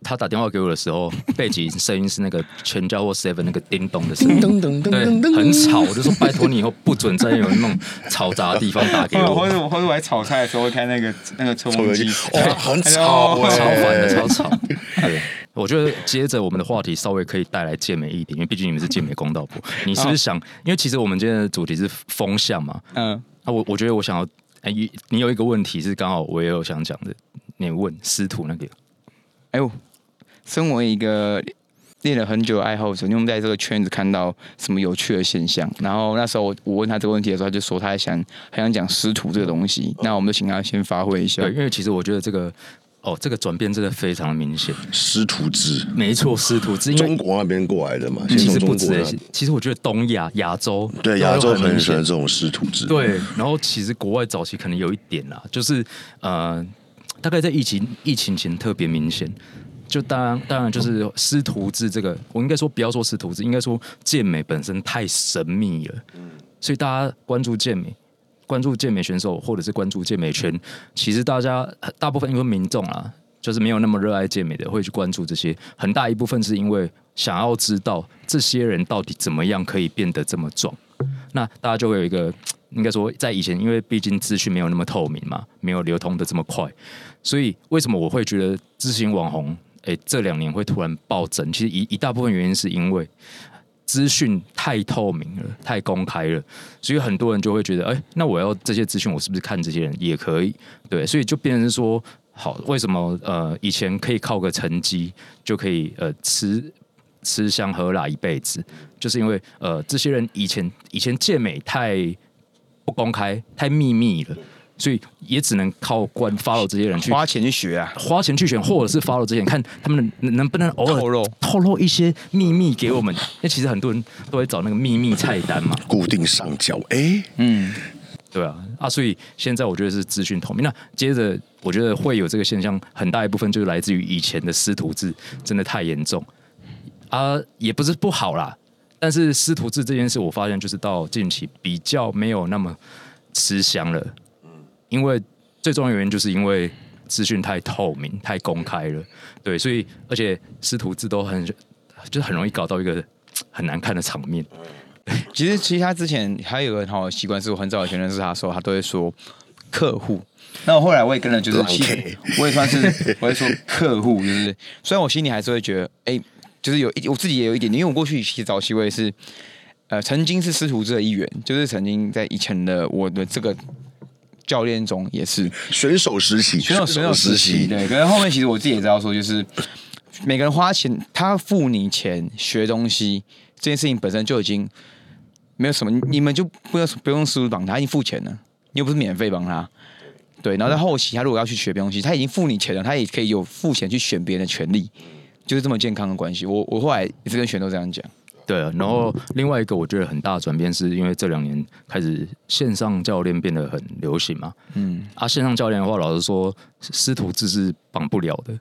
他打电话给我的时候，背景声音是那个全家或 seven 那个叮咚的声音，对，很吵。我就说拜托你以后不准再有那种嘈杂的地方打给我。或者或者我在炒菜的时候会开那个那个抽风机，哇，很吵，超烦的，超吵。对，我觉得接着我们的话题稍微可以带来健美一点，因为毕竟你们是健美公道部。你是不是想？因为其实我们今天的主题是风向嘛。嗯。啊我我觉得我想要，哎，你有一个问题是刚好我也有想讲的，你问师徒那个。哎呦。身为一个练了很久的爱好者，你有在这个圈子看到什么有趣的现象？然后那时候我我问他这个问题的时候，他就说他想很想讲师徒这个东西。那我们就请他先发挥一下。对，因为其实我觉得这个哦，这个转变真的非常明显。师徒制，没错，师徒制，中国那边过来的嘛。其实不止，其实我觉得东亚、亚洲对亚洲很喜欢这种师徒制。对，然后其实国外早期可能有一点啦，就是呃，大概在疫情疫情前特别明显。就当然，当然就是师徒制这个，我应该说不要说师徒制，应该说健美本身太神秘了。嗯，所以大家关注健美，关注健美选手，或者是关注健美圈，其实大家大部分因为民众啊，就是没有那么热爱健美的，会去关注这些。很大一部分是因为想要知道这些人到底怎么样可以变得这么壮。那大家就会有一个，应该说在以前，因为毕竟资讯没有那么透明嘛，没有流通的这么快，所以为什么我会觉得知行网红？哎，这两年会突然暴增，其实一一大部分原因是因为资讯太透明了、太公开了，所以很多人就会觉得，哎，那我要这些资讯，我是不是看这些人也可以？对，所以就变成说，好，为什么呃以前可以靠个成绩就可以呃吃吃香喝辣一辈子，就是因为呃这些人以前以前健美太不公开、太秘密了。所以也只能靠关 follow 这些人去花钱去学啊，花钱去选，或者是 follow 这些人，看他们能能不能偶尔透露透露一些秘密给我们。那其实很多人都会找那个秘密菜单嘛，固定上交。哎，嗯，对啊，啊，所以现在我觉得是资讯透明。那接着我觉得会有这个现象，很大一部分就是来自于以前的师徒制真的太严重啊，也不是不好啦。但是师徒制这件事，我发现就是到近期比较没有那么吃香了。因为最重要原因就是因为资讯太透明、太公开了，对，所以而且师徒制都很，就是很容易搞到一个很难看的场面。其实，其实他之前还有个很好的习惯，是我很早以前认识他的时候，他都会说客户。那我后来我也跟了，就是其实我也算是我也说客户，就是虽然我心里还是会觉得，哎。就是有一我自己也有一点点，因为我过去其实早期我也是，呃，曾经是师徒制的一员，就是曾经在以前的我的这个教练中也是选手实习，选手选手实习，对。可是后面其实我自己也知道说，就是每个人花钱，他付你钱学东西这件事情本身就已经没有什么，你们就不用不用师傅帮他，已经付钱了，你又不是免费帮他。对，然后在后期，他如果要去学别东西，他已经付你钱了，他也可以有付钱去选别人的权利，就是这么健康的关系。我我后来也是跟选都这样讲。对啊，然后另外一个我觉得很大的转变，是因为这两年开始线上教练变得很流行嘛。嗯。啊，线上教练的话，老实说，师徒制是绑不了的。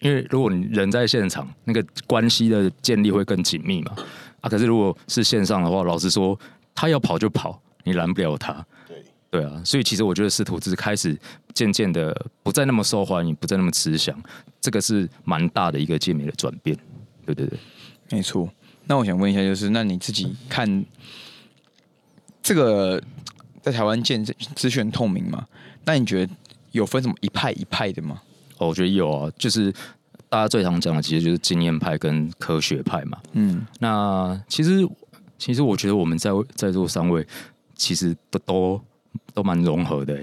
因为如果你人在现场，那个关系的建立会更紧密嘛。啊，可是如果是线上的话，老实说，他要跑就跑，你拦不了他。对啊，所以其实我觉得师徒制开始渐渐的不再那么受欢迎，不再那么吃香，这个是蛮大的一个界面的转变。对对对，没错。那我想问一下，就是那你自己看这个在台湾建资讯透明吗？那你觉得有分什么一派一派的吗？哦，我觉得有啊，就是大家最常讲的其实就是经验派跟科学派嘛。嗯，那其实其实我觉得我们在在座三位其实都都。都蛮融合的，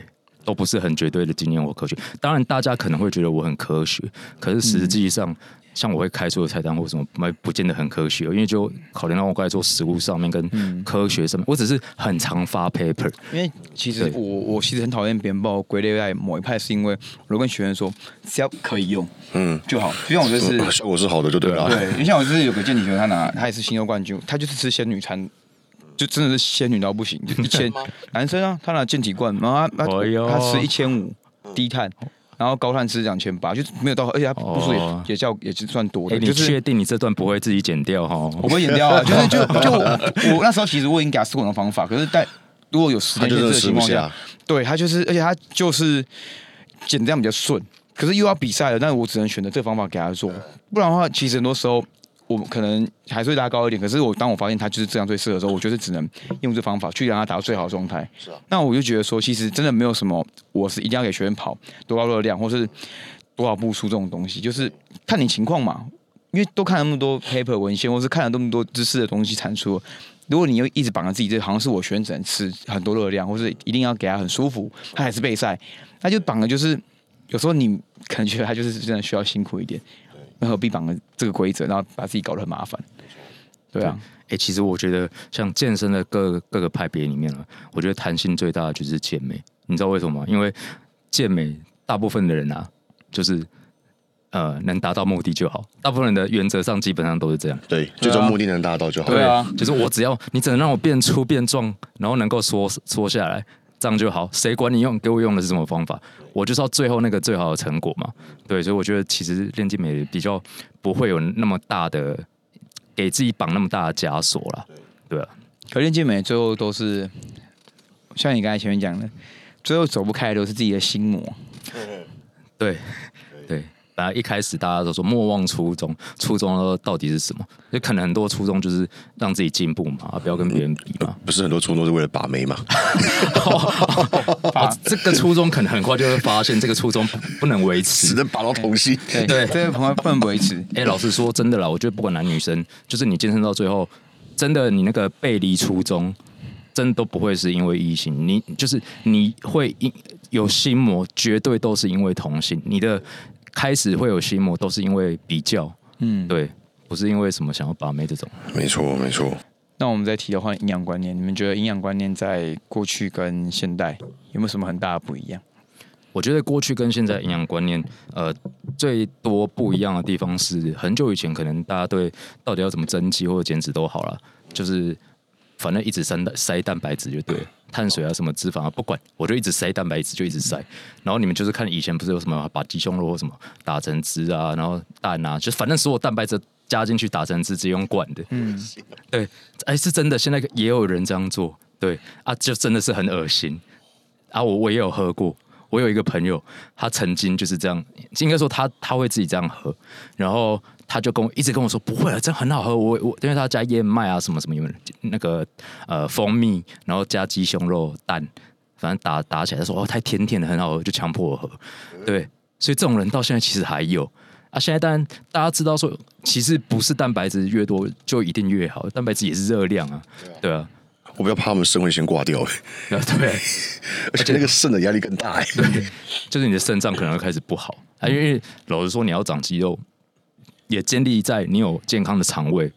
都不是很绝对的经验或科学。当然，大家可能会觉得我很科学，可是实际上，像我会开出的菜单或什么，没不见得很科学，因为就考虑到我过来做食物上面跟科学上面，我只是很常发 paper。因为其实我我其实很讨厌别人把我归类在某一派，是因为我跟学员说只要可以用，嗯就好。就像我就是效果是好的就对了。对，你像我就是有个健体学员，他拿他也是新秀冠军，他就是吃仙女餐。就真的是仙女到不行，就一千 男生啊，他拿健体罐，然后他他吃一千五低碳，然后高碳吃两千八，就没有到，而且他步数也也叫也是算多的。你确定你这段不会自己剪掉哈？我不会剪掉啊，就是就就我那时候其实我已经给他试过种方法，可是但如果有时间限制的情况下，对他就是，而且他就是剪这样比较顺，可是又要比赛了，但是我只能选择这个方法给他做，不然的话，其实很多时候。我可能还是会拉高一点，可是我当我发现他就是这样最适合的时候，我觉得只能用这方法去让他达到最好的状态。是啊，那我就觉得说，其实真的没有什么，我是一定要给学员跑多高热量，或是多少步数这种东西，就是看你情况嘛。因为都看了那么多 paper 文献，或是看了那么多知识的东西产出，如果你又一直绑着自己，这好像是我学员只能吃很多热量，或是一定要给他很舒服，他还是备赛，那就绑的就是有时候你可能觉得他就是真的需要辛苦一点。何必绑了这个规则，然后把自己搞得很麻烦？对啊，哎，其实我觉得像健身的各各个派别里面呢，我觉得弹性最大的就是健美。你知道为什么吗？因为健美大部分的人啊，就是呃能达到目的就好。大部分人的原则上基本上都是这样。对，最终目的能达到就好。对啊，就是我只要你只能让我变粗变壮，然后能够缩缩下来。这样就好，谁管你用给我用的是什么方法？我就是要最后那个最好的成果嘛。对，所以我觉得其实练健美比较不会有那么大的给自己绑那么大的枷锁了。对啊，可练健美最后都是像你刚才前面讲的，最后走不开的都是自己的心魔。对，对。啊！一开始大家都说莫忘初衷，初衷到底是什么？就可能很多初衷就是让自己进步嘛，不要跟别人比嘛。不是很多初衷是为了把妹嘛？这个初衷可能很快就会发现，这个初衷不能维持，只能把到同心。对，这个朋友不能维持。哎，老实说，真的啦，我觉得不管男女生，就是你健身到最后，真的你那个背离初衷，真都不会是因为异性，你就是你会因有心魔，绝对都是因为同性。你的。开始会有心魔，都是因为比较，嗯，对，不是因为什么想要把妹这种。没错，没错。那我们再提的话，营养观念，你们觉得营养观念在过去跟现代有没有什么很大的不一样？我觉得过去跟现在营养观念，呃，最多不一样的地方是，很久以前可能大家对到底要怎么增肌或者减脂都好了，就是反正一直塞塞蛋白质就对了。碳水啊，什么脂肪啊，不管，我就一直塞蛋白质，就一直塞。然后你们就是看以前不是有什么把鸡胸肉或什么打成汁啊，然后蛋啊，就反正所有蛋白质加进去打成汁，直接用灌的。嗯，对，哎，是真的，现在也有人这样做。对啊，就真的是很恶心啊！我我也有喝过，我有一个朋友，他曾经就是这样，应该说他他会自己这样喝，然后。他就跟我一直跟我说不会啊，真很好喝。我我因为他加燕麦啊什么什么，有那个呃蜂蜜，然后加鸡胸肉蛋，反正打打起来，他说哦太甜甜的很好喝，就强迫我喝。对，所以这种人到现在其实还有。啊，现在当然大家知道说，其实不是蛋白质越多就一定越好，蛋白质也是热量啊，对啊，我不要怕他们肾会先挂掉，对 啊对，而且那个肾的压力更大哎。就是你的肾脏可能会开始不好啊，因为老实说，你要长肌肉，也建立在你有健康的肠胃，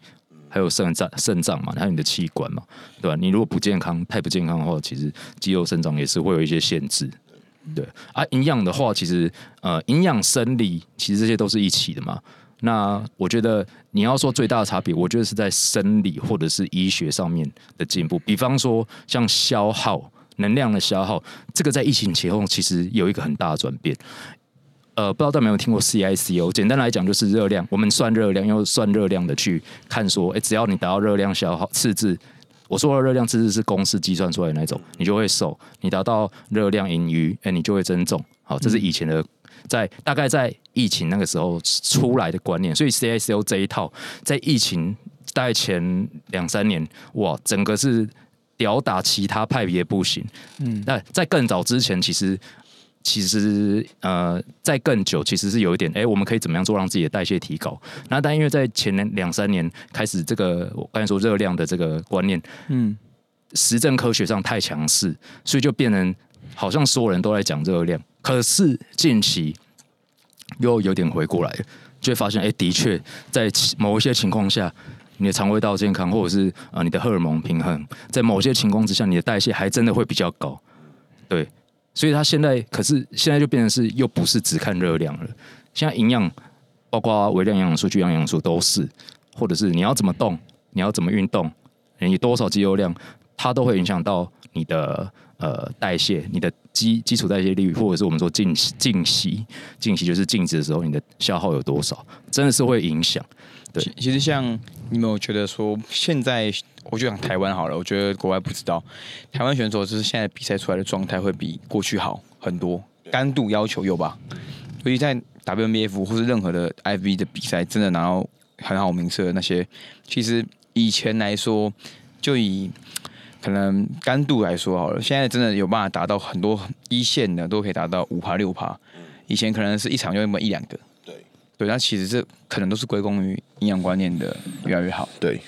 还有肾脏、肾脏嘛，还有你的器官嘛，对吧？你如果不健康，太不健康的话，其实肌肉生长也是会有一些限制。对啊，营养的话，其实呃，营养生理其实这些都是一起的嘛。那我觉得你要说最大的差别，我觉得是在生理或者是医学上面的进步。比方说像消耗能量的消耗，这个在疫情前后其实有一个很大的转变。呃，不知道大家有没有听过 CICO？简单来讲就是热量，我们算热量，用算热量的去看说，哎，只要你达到热量消耗赤字。我说的热量赤字是公式计算出来的那种，你就会瘦；你达到热量盈余，哎，你就会增重。好，这是以前的在大概在疫情那个时候出来的观念。所以 CICO 这一套在疫情大概前两三年，哇，整个是吊打其他派别不行。嗯，那在更早之前，其实。其实，呃，在更久，其实是有一点，哎，我们可以怎么样做让自己的代谢提高？那但因为在前年两三年开始，这个我刚才说热量的这个观念，嗯，实证科学上太强势，所以就变成好像所有人都在讲热量。可是近期又有点回过来，就会发现，哎，的确在某一些情况下，你的肠胃道健康，或者是啊你的荷尔蒙平衡，在某些情况之下，你的代谢还真的会比较高，对。所以它现在可是现在就变成是又不是只看热量了，现在营养包括微量营养素、巨量营养素都是，或者是你要怎么动，你要怎么运动，你多少肌肉量，它都会影响到你的呃代谢、你的基基础代谢率，或者是我们说静静息，静息就是静止的时候你的消耗有多少，真的是会影响。对，其实像你有没有觉得说现在？我就讲台湾好了，我觉得国外不知道。台湾选手就是现在比赛出来的状态会比过去好很多，干度要求有吧？所以在 WBF 或是任何的 IV 的比赛，真的拿到很好名次的那些，其实以前来说，就以可能干度来说好了，现在真的有办法达到很多一线的都可以达到五趴六趴。以前可能是一场就那么一两个。对对，那其实这可能都是归功于营养观念的越来越好。对。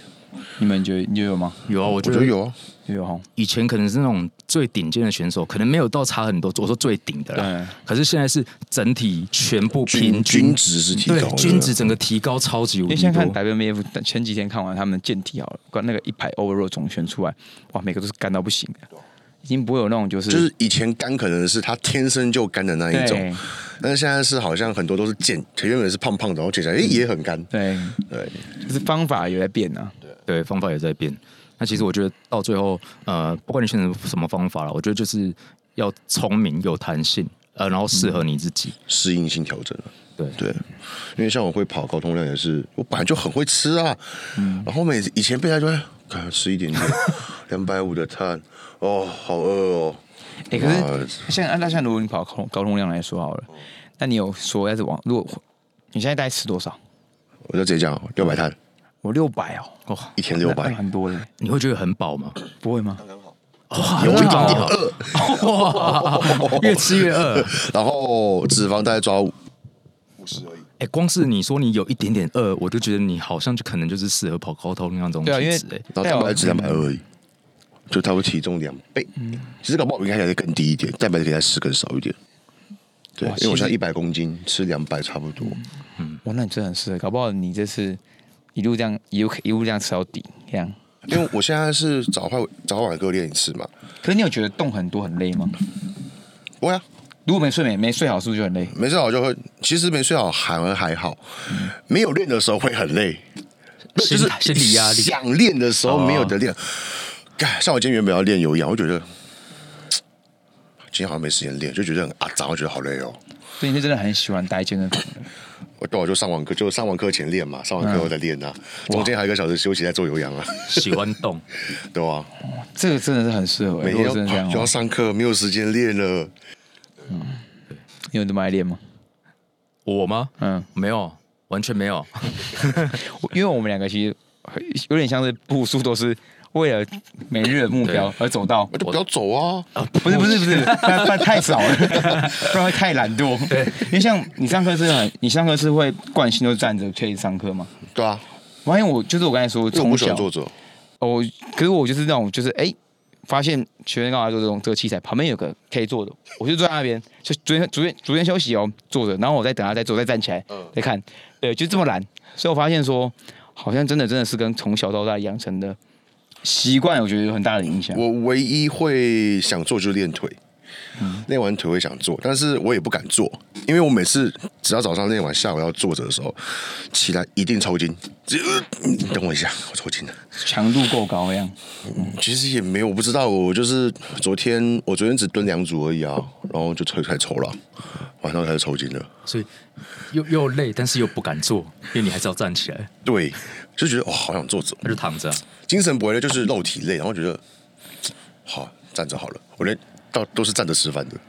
你们觉得你有吗？有啊，我觉得有啊，有哈。以前可能是那种最顶尖的选手，可能没有到差很多。我说最顶的啦，可是现在是整体全部平均值是提高，均值整个提高超级无敌多。在看 WMF，前几天看完他们健体好了，关那个一排 overall 总选出来，哇，每个都是干到不行的。已经不会有那种就是就是以前干可能是他天生就干的那一种，但是现在是好像很多都是健，原本是胖胖的，然后减下来，哎，也很干。对。对，就是方法也在变啊。对对，方法也在变。那其实我觉得到最后，呃，不管你选择什么方法了，我觉得就是要聪明、有弹性，呃，然后适合你自己，适应性调整对。对，因为像我会跑高通量也是，我本来就很会吃啊，嗯，然后每以前被他就会吃一点点，两百五的碳。哦，好饿哦！哎，可是像按照像如果你跑高高通量来说好了，那你有说要是往如果你现在大概吃多少？我就直接讲六百碳，我六百哦，哦，一天六百，很多的。你会觉得很饱吗？不会吗？刚刚好，哇，有点点饿，哇，越吃越饿。然后脂肪大概抓五。哎，光是你说你有一点点饿，我就觉得你好像就可能就是适合跑高通量这种体质。哎，然后蛋白质两百二而已。就他会体重两倍，其实搞不好应该还更低一点，蛋白质可以再吃更少一点。对，因为我现在一百公斤，吃两百差不多。嗯，哇，那你真的很适合，搞不好你这次一路这样一路一路这样吃到底，这样。因为我现在是早晚早晚各练一次嘛。可是你有觉得动很多很累吗？不会啊，如果没睡没没睡好，是不是就很累？没睡好就会，其实没睡好反而还好，没有练的时候会很累，就是心理压力。想练的时候没有得练。像我今天原本要练有氧，我觉得今天好像没时间练，就觉得很啊，早上觉得好累哦。所以你真的很喜欢待健身房的。我到我就上完课，就上完课前练嘛，上完课后再练啊。中间还有一个小时休息，在做有氧啊。喜欢动，对吧？这个真的是很适合，每天就要上课，没有时间练了。嗯，你有这么爱练吗？我吗？嗯，没有，完全没有。因为我们两个其实有点像是步数都是。为了每日的目标而走到，我就不要走啊！不是不是不是，那那太少了，不然会太懒惰。对，因为像你上课是很，你上课是会惯性都站着可以上课吗？对啊，我发现我就是我刚才说，从小不喜欢坐着。哦，可是我就是那种就是哎、发现学生刚好做这种这个器材旁边有个可以坐的，我就坐在那边，就逐渐逐渐逐渐休息哦，坐着，然后我再等他再坐，再站起来，嗯再看，对，就这么懒。所以我发现说，好像真的真的是跟从小到大养成的习惯，我觉得有很大的影响。我唯一会想做就是练腿，练完腿会想做，但是我也不敢做，因为我每次只要早上练完，下午要坐着的时候，起来一定抽筋。等我一下，我抽筋了。强度够高呀、嗯，其实也没有，我不知道，我就是昨天我昨天只蹲两组而已啊，然后就抽开始抽了，晚上开始抽筋了。所以又又累，但是又不敢坐，因为你还是要站起来，对，就觉得哦，好想坐着，那就躺着啊、精神不会累，就是肉体累，然后觉得好站着好了，我连到都是站着吃饭的，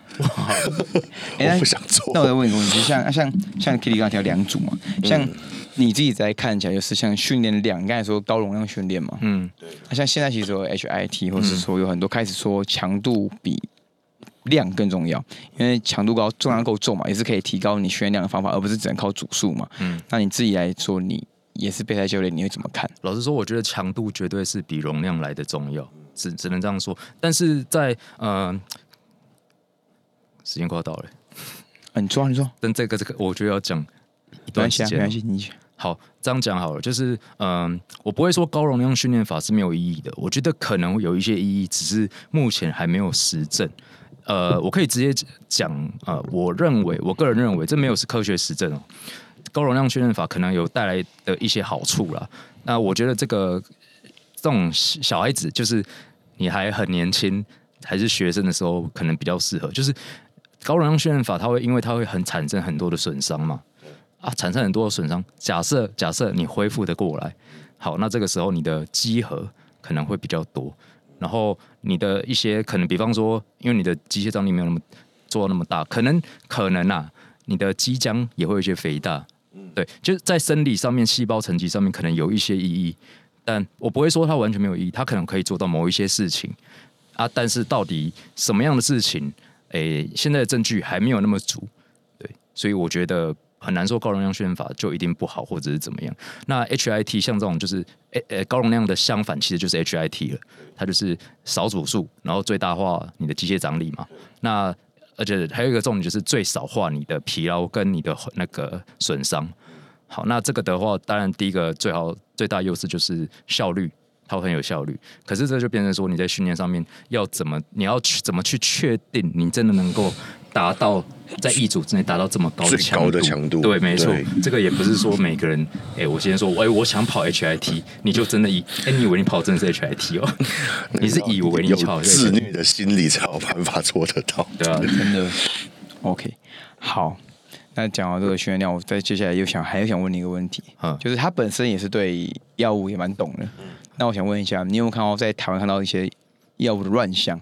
哎 我不想做。那我再问一个问题，像像像 Kitty 刚刚提到两组嘛，像你自己在看起来就是像训练量，你刚才说高容量训练嘛，嗯，那像现在其实有 HIT，或是说有很多开始说强度比量更重要，因为强度高，重量够重嘛，也是可以提高你训练量的方法，而不是只能靠组数嘛。嗯嗯，那你自己来说，你也是备赛教练，你会怎么看？老实说，我觉得强度绝对是比容量来的重要，只只能这样说。但是在呃，时间快要到了，啊，你说啊，你说，但这个这个，我觉得要讲一段时间哦。关系，你好，这样讲好了，就是嗯、我不会说高容量训练法是没有意义的，我觉得可能有一些意义，只是目前还没有实证。呃，我可以直接讲，呃，我认为，我个人认为，这没有是科学实证哦。高容量训练法可能有带来的一些好处啦。那我觉得这个这种小孩子，就是你还很年轻，还是学生的时候，可能比较适合。就是高容量训练法，它会因为它会很产生很多的损伤嘛，啊，产生很多的损伤。假设假设你恢复的过来，好，那这个时候你的肌核可能会比较多，然后你的一些可能，比方说，因为你的机械张力没有那么做到那么大，可能可能啊，你的肌浆也会有一些肥大，对，就是在生理上面、细胞层级上面可能有一些意义，但我不会说它完全没有意义，它可能可以做到某一些事情啊，但是到底什么样的事情，诶，现在的证据还没有那么足，对，所以我觉得很难说高容量训练法就一定不好或者是怎么样。那 HIT 像这种就是诶诶高容量的相反，其实就是 HIT 了，它就是少组数，然后最大化你的机械张力嘛。那而且还有一个重点就是最少化你的疲劳跟你的那个损伤。好，那这个的话，当然第一个最好最大优势就是效率，它会很有效率。可是这就变成说你在训练上面要怎么，你要去怎么去确定你真的能够达到在一组之内达到这么高的最强高的强度对，没错，这个也不是说每个人，哎、我今天说，哎、我想跑 HIT，你就真的以，哎、你以为你跑真的是 HIT 哦？你是以为你有跑自？虐的心理才有办法做得到。对啊，真的 OK。好，那讲完这个训练量，我再接下来又想还有想问你一个问题，嗯就是他本身也是对药物也蛮懂的。那我想问一下，你有没有看到在台湾看到一些药物的乱象？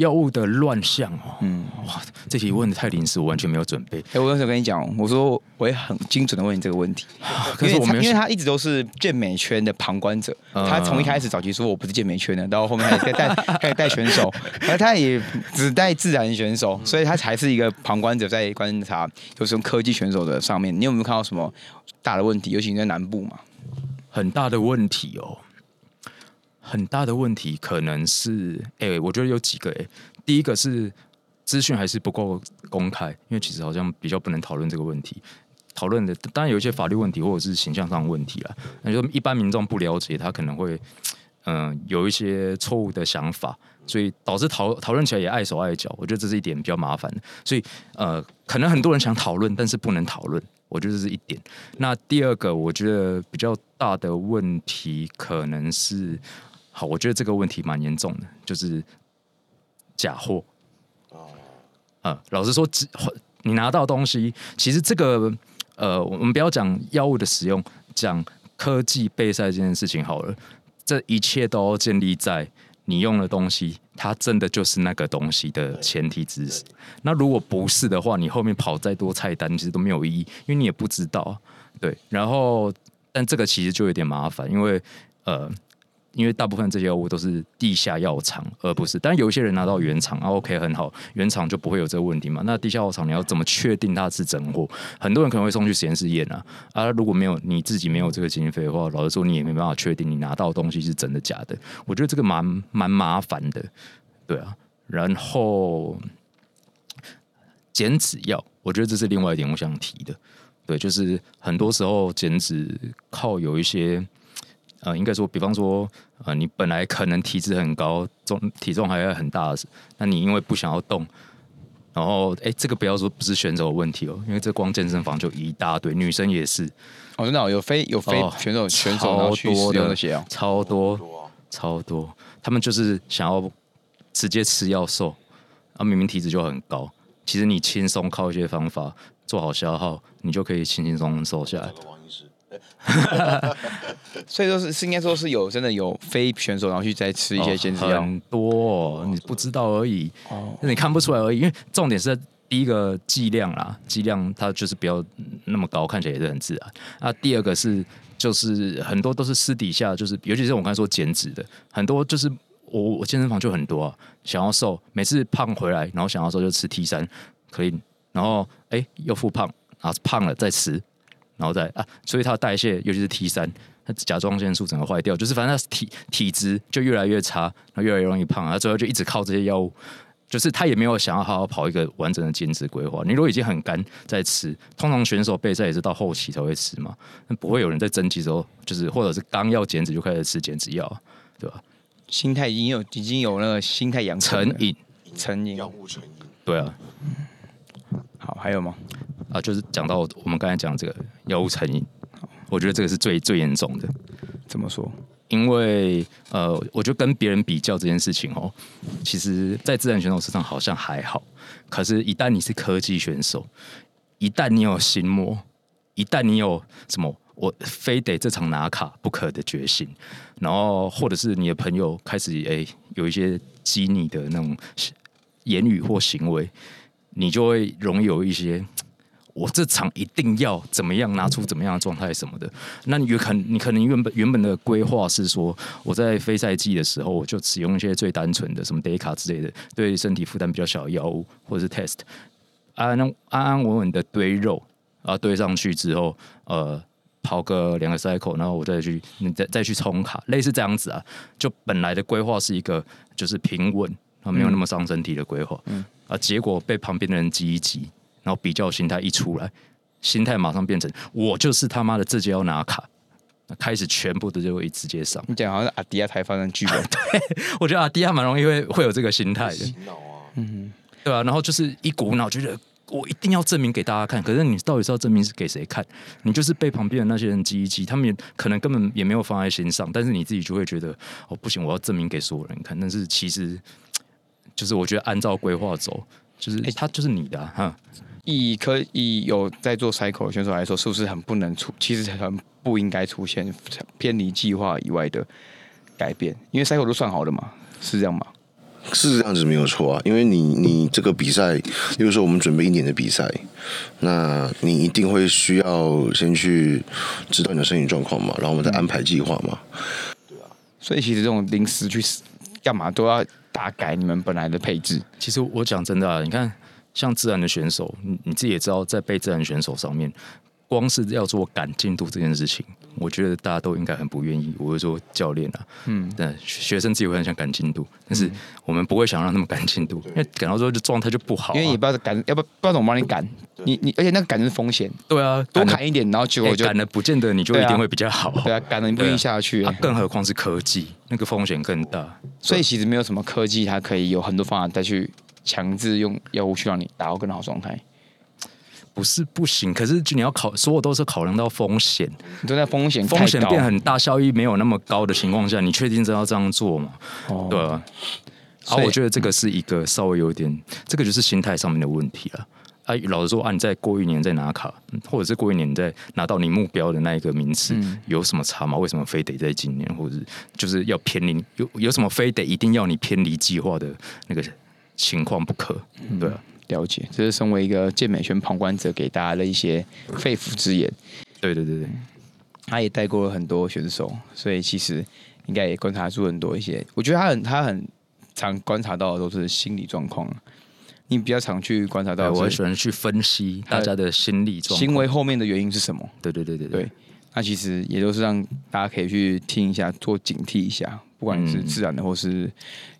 药物的乱象哦，嗯，哇，这题问的太临时，我完全没有准备。哎、我那时候跟你讲，我说我也很精准的问你这个问题，可是我没有因为他一直都是健美圈的旁观者，嗯。他从一开始早期说我不是健美圈的，到后面开始带 开始带选手，而他也只带自然选手，所以他才是一个旁观者在观察，就是用科技选手的上面，你有没有看到什么大的问题？尤其你在南部嘛，很大的问题哦，很大的问题可能是，哎、我觉得有几个哎、第一个是资讯还是不够公开，因为其实好像比较不能讨论这个问题。讨论的当然有一些法律问题或者是形象上的问题了，那就一般民众不了解，他可能会嗯、有一些错误的想法，所以导致讨讨论起来也碍手碍脚。我觉得这是一点比较麻烦的，所以呃，可能很多人想讨论，但是不能讨论。我觉得这是一点。那第二个，我觉得比较大的问题可能是，好，我觉得这个问题蛮严重的，就是假货。呃，老实说，只你拿到东西，其实这个呃，我们不要讲药物的使用，讲科技备赛这件事情好了，这一切都要建立在你用的东西，它真的就是那个东西的前提之下。那如果不是的话，你后面跑再多菜单，其实都没有意义，因为你也不知道。对，然后但这个其实就有点麻烦，因为呃，因为大部分这些药物都是地下药厂，而不是。但有一些人拿到原厂啊，OK 很好，原厂就不会有这个问题嘛。那地下药厂你要怎么确定它是真货？很多人可能会送去实验室验啊，啊，如果没有你自己没有这个经费的话，老实说你也没办法确定你拿到东西是真的假的。我觉得这个蛮蛮麻烦的，对啊。然后减脂药，我觉得这是另外一点我想提的，对，就是很多时候减脂靠有一些。呃，应该说，比方说，呃，你本来可能体脂很高，重体重还要很大，那你因为不想要动，然后，哎，这个不要说不是选手的问题哦，因为这光健身房就一大堆，女生也是，哦，真的有非有非选手选手超多的那些哦，超多超多，他们就是想要直接吃药瘦，啊，明明体脂就很高，其实你轻松靠一些方法做好消耗，你就可以轻轻松松瘦下来。所以说是是应该说是有真的有非选手然后去再吃一些减脂药，很多你不知道而已，哦，你看不出来而已。因为重点是第一个剂量啦，剂量它就是不要那么高，看起来也是很自然。啊，第二个是就是很多都是私底下，就是尤其是我刚才说减脂的，很多就是我我健身房就很多啊，想要瘦，每次胖回来，然后想要瘦就吃 T 三可以，然后哎又复胖，然后胖了再吃。然后再啊，所以他的代谢，尤其是 T 三，他甲状腺素整个坏掉，就是反正他体体质就越来越差，然后越来越容易胖，他最后就一直靠这些药物，就是他也没有想要好好跑一个完整的减脂规划。你如果已经很干在吃，通常选手备赛也是到后期才会吃嘛，那不会有人在增肌时候，就是或者是刚要减脂就开始吃减脂药，对吧？心态已经有已经有那个心态养成瘾，成瘾，药物成瘾，对啊。好，还有吗？啊，就是讲到我们刚才讲这个药物成瘾，我觉得这个是最最严重的。怎么说？因为呃，我觉得跟别人比较这件事情哦，其实，在自然选手身上好像还好。可是，一旦你是科技选手，一旦你有心魔，一旦你有什么我非得这场拿卡不可的决心，然后或者是你的朋友开始诶有一些激你的那种言语或行为，你就会容易有一些。我这场一定要怎么样拿出怎么样的状态什么的，那你可你可能原本原本的规划是说，我在非赛季的时候我就使用一些最单纯的什么 day 卡之类的，对身体负担比较小的药物或者是 test，安安安安稳稳的堆肉，然后堆上去之后，呃，跑个两个 cycle，然后我再去你再再去冲卡，类似这样子啊，就本来的规划是一个就是平稳，啊没有那么伤身体的规划，嗯，啊，结果被旁边的人挤一挤。然后比较心态一出来，心态马上变成我就是他妈的自己要拿卡，开始全部的就会直接上。你讲好像阿迪亚台发生剧本，对我觉得阿迪亚蛮容易会会有这个心态的，洗脑啊，嗯，对吧？然后就是一股脑觉得我一定要证明给大家看，可是你到底是要证明是给谁看？你就是被旁边的那些人激一激，他们也可能根本也没有放在心上，但是你自己就会觉得哦不行，我要证明给所有人看。但是其实就是我觉得按照规划走，就是哎，他就是你的哈。以可以有在做 cycle 的选手来说，是不是很不能出？其实很不应该出现偏离计划以外的改变，因为 cycle 都算好的嘛，是这样吗？是这样子没有错啊，因为你你这个比赛，比如说我们准备一年的比赛，那你一定会需要先去知道你的身体状况嘛，然后我们再安排计划嘛。对啊，所以其实这种临时去干嘛都要大改你们本来的配置。其实我讲真的啊，你看。像自然的选手，你你自己也知道，在被自然选手上面，光是要做赶进度这件事情，我觉得大家都应该很不愿意。我会说教练啊，嗯，但学生自己会很想赶进度，但是我们不会想让他们赶进度，因为赶到之后就状态就不好。因为你不知道赶，要不不知道怎么帮你赶，你你而且那个赶是风险。对啊，多赶一点，然后结果就赶了，不见得你就一定会比较好。对啊，赶了你不一定下去。更何况是科技，那个风险更大。所以其实没有什么科技，它可以有很多方法再去。强制用药物去让你达到更好状态，不是不行，可是就你要考，所有都是考量到风险，都在风险风险变很大，效益没有那么高的情况下，你确定真要这样做吗？对啊，啊，我觉得这个是一个稍微有点，这个就是心态上面的问题了。啊，老实说，啊，你再过一年再拿卡，或者是过一年再拿到你目标的那一个名次，有什么差吗？为什么非得在今年，或者就是要偏离？有有什么非得一定要你偏离计划的那个？情况不可，对啊，了解，这是身为一个健美圈旁观者给大家的一些肺腑之言。对对对对，他也带过了很多选手，所以其实应该也观察出很多一些。我觉得他很他很常观察到的都是心理状况，你比较常去观察到，我喜欢去分析大家的心理状行为后面的原因是什么。对对对对对，那其实也都是让大家可以去听一下，做警惕一下，不管是自然的或是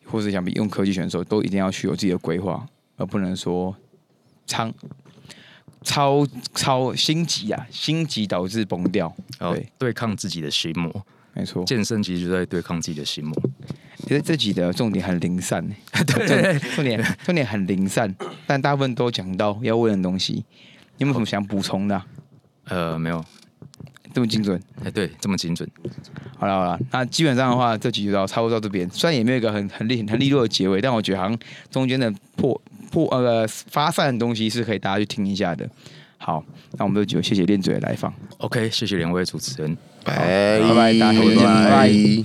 或是想比用科技选手，都一定要去有自己的规划，而不能说仓。超超心急啊，心急导致崩掉，对，对抗自己的心魔，没错，健身其实就在对抗自己的心魔。其实这集的重点很零散，对，重点重点很零散，但大部分都讲到要问的东西。有没有什么想补充的？呃，没有，这么精准，哎，对，这么精准。好了好了，那基本上的话，这集就到差不多到这边。虽然也没有一个很很利很利落的结尾，但我觉得好像中间的破。破呃发散的东西是可以大家去听一下的。好，那我们就谢谢练嘴的来访。OK，谢谢两位主持人。拜拜拜，大家拜拜。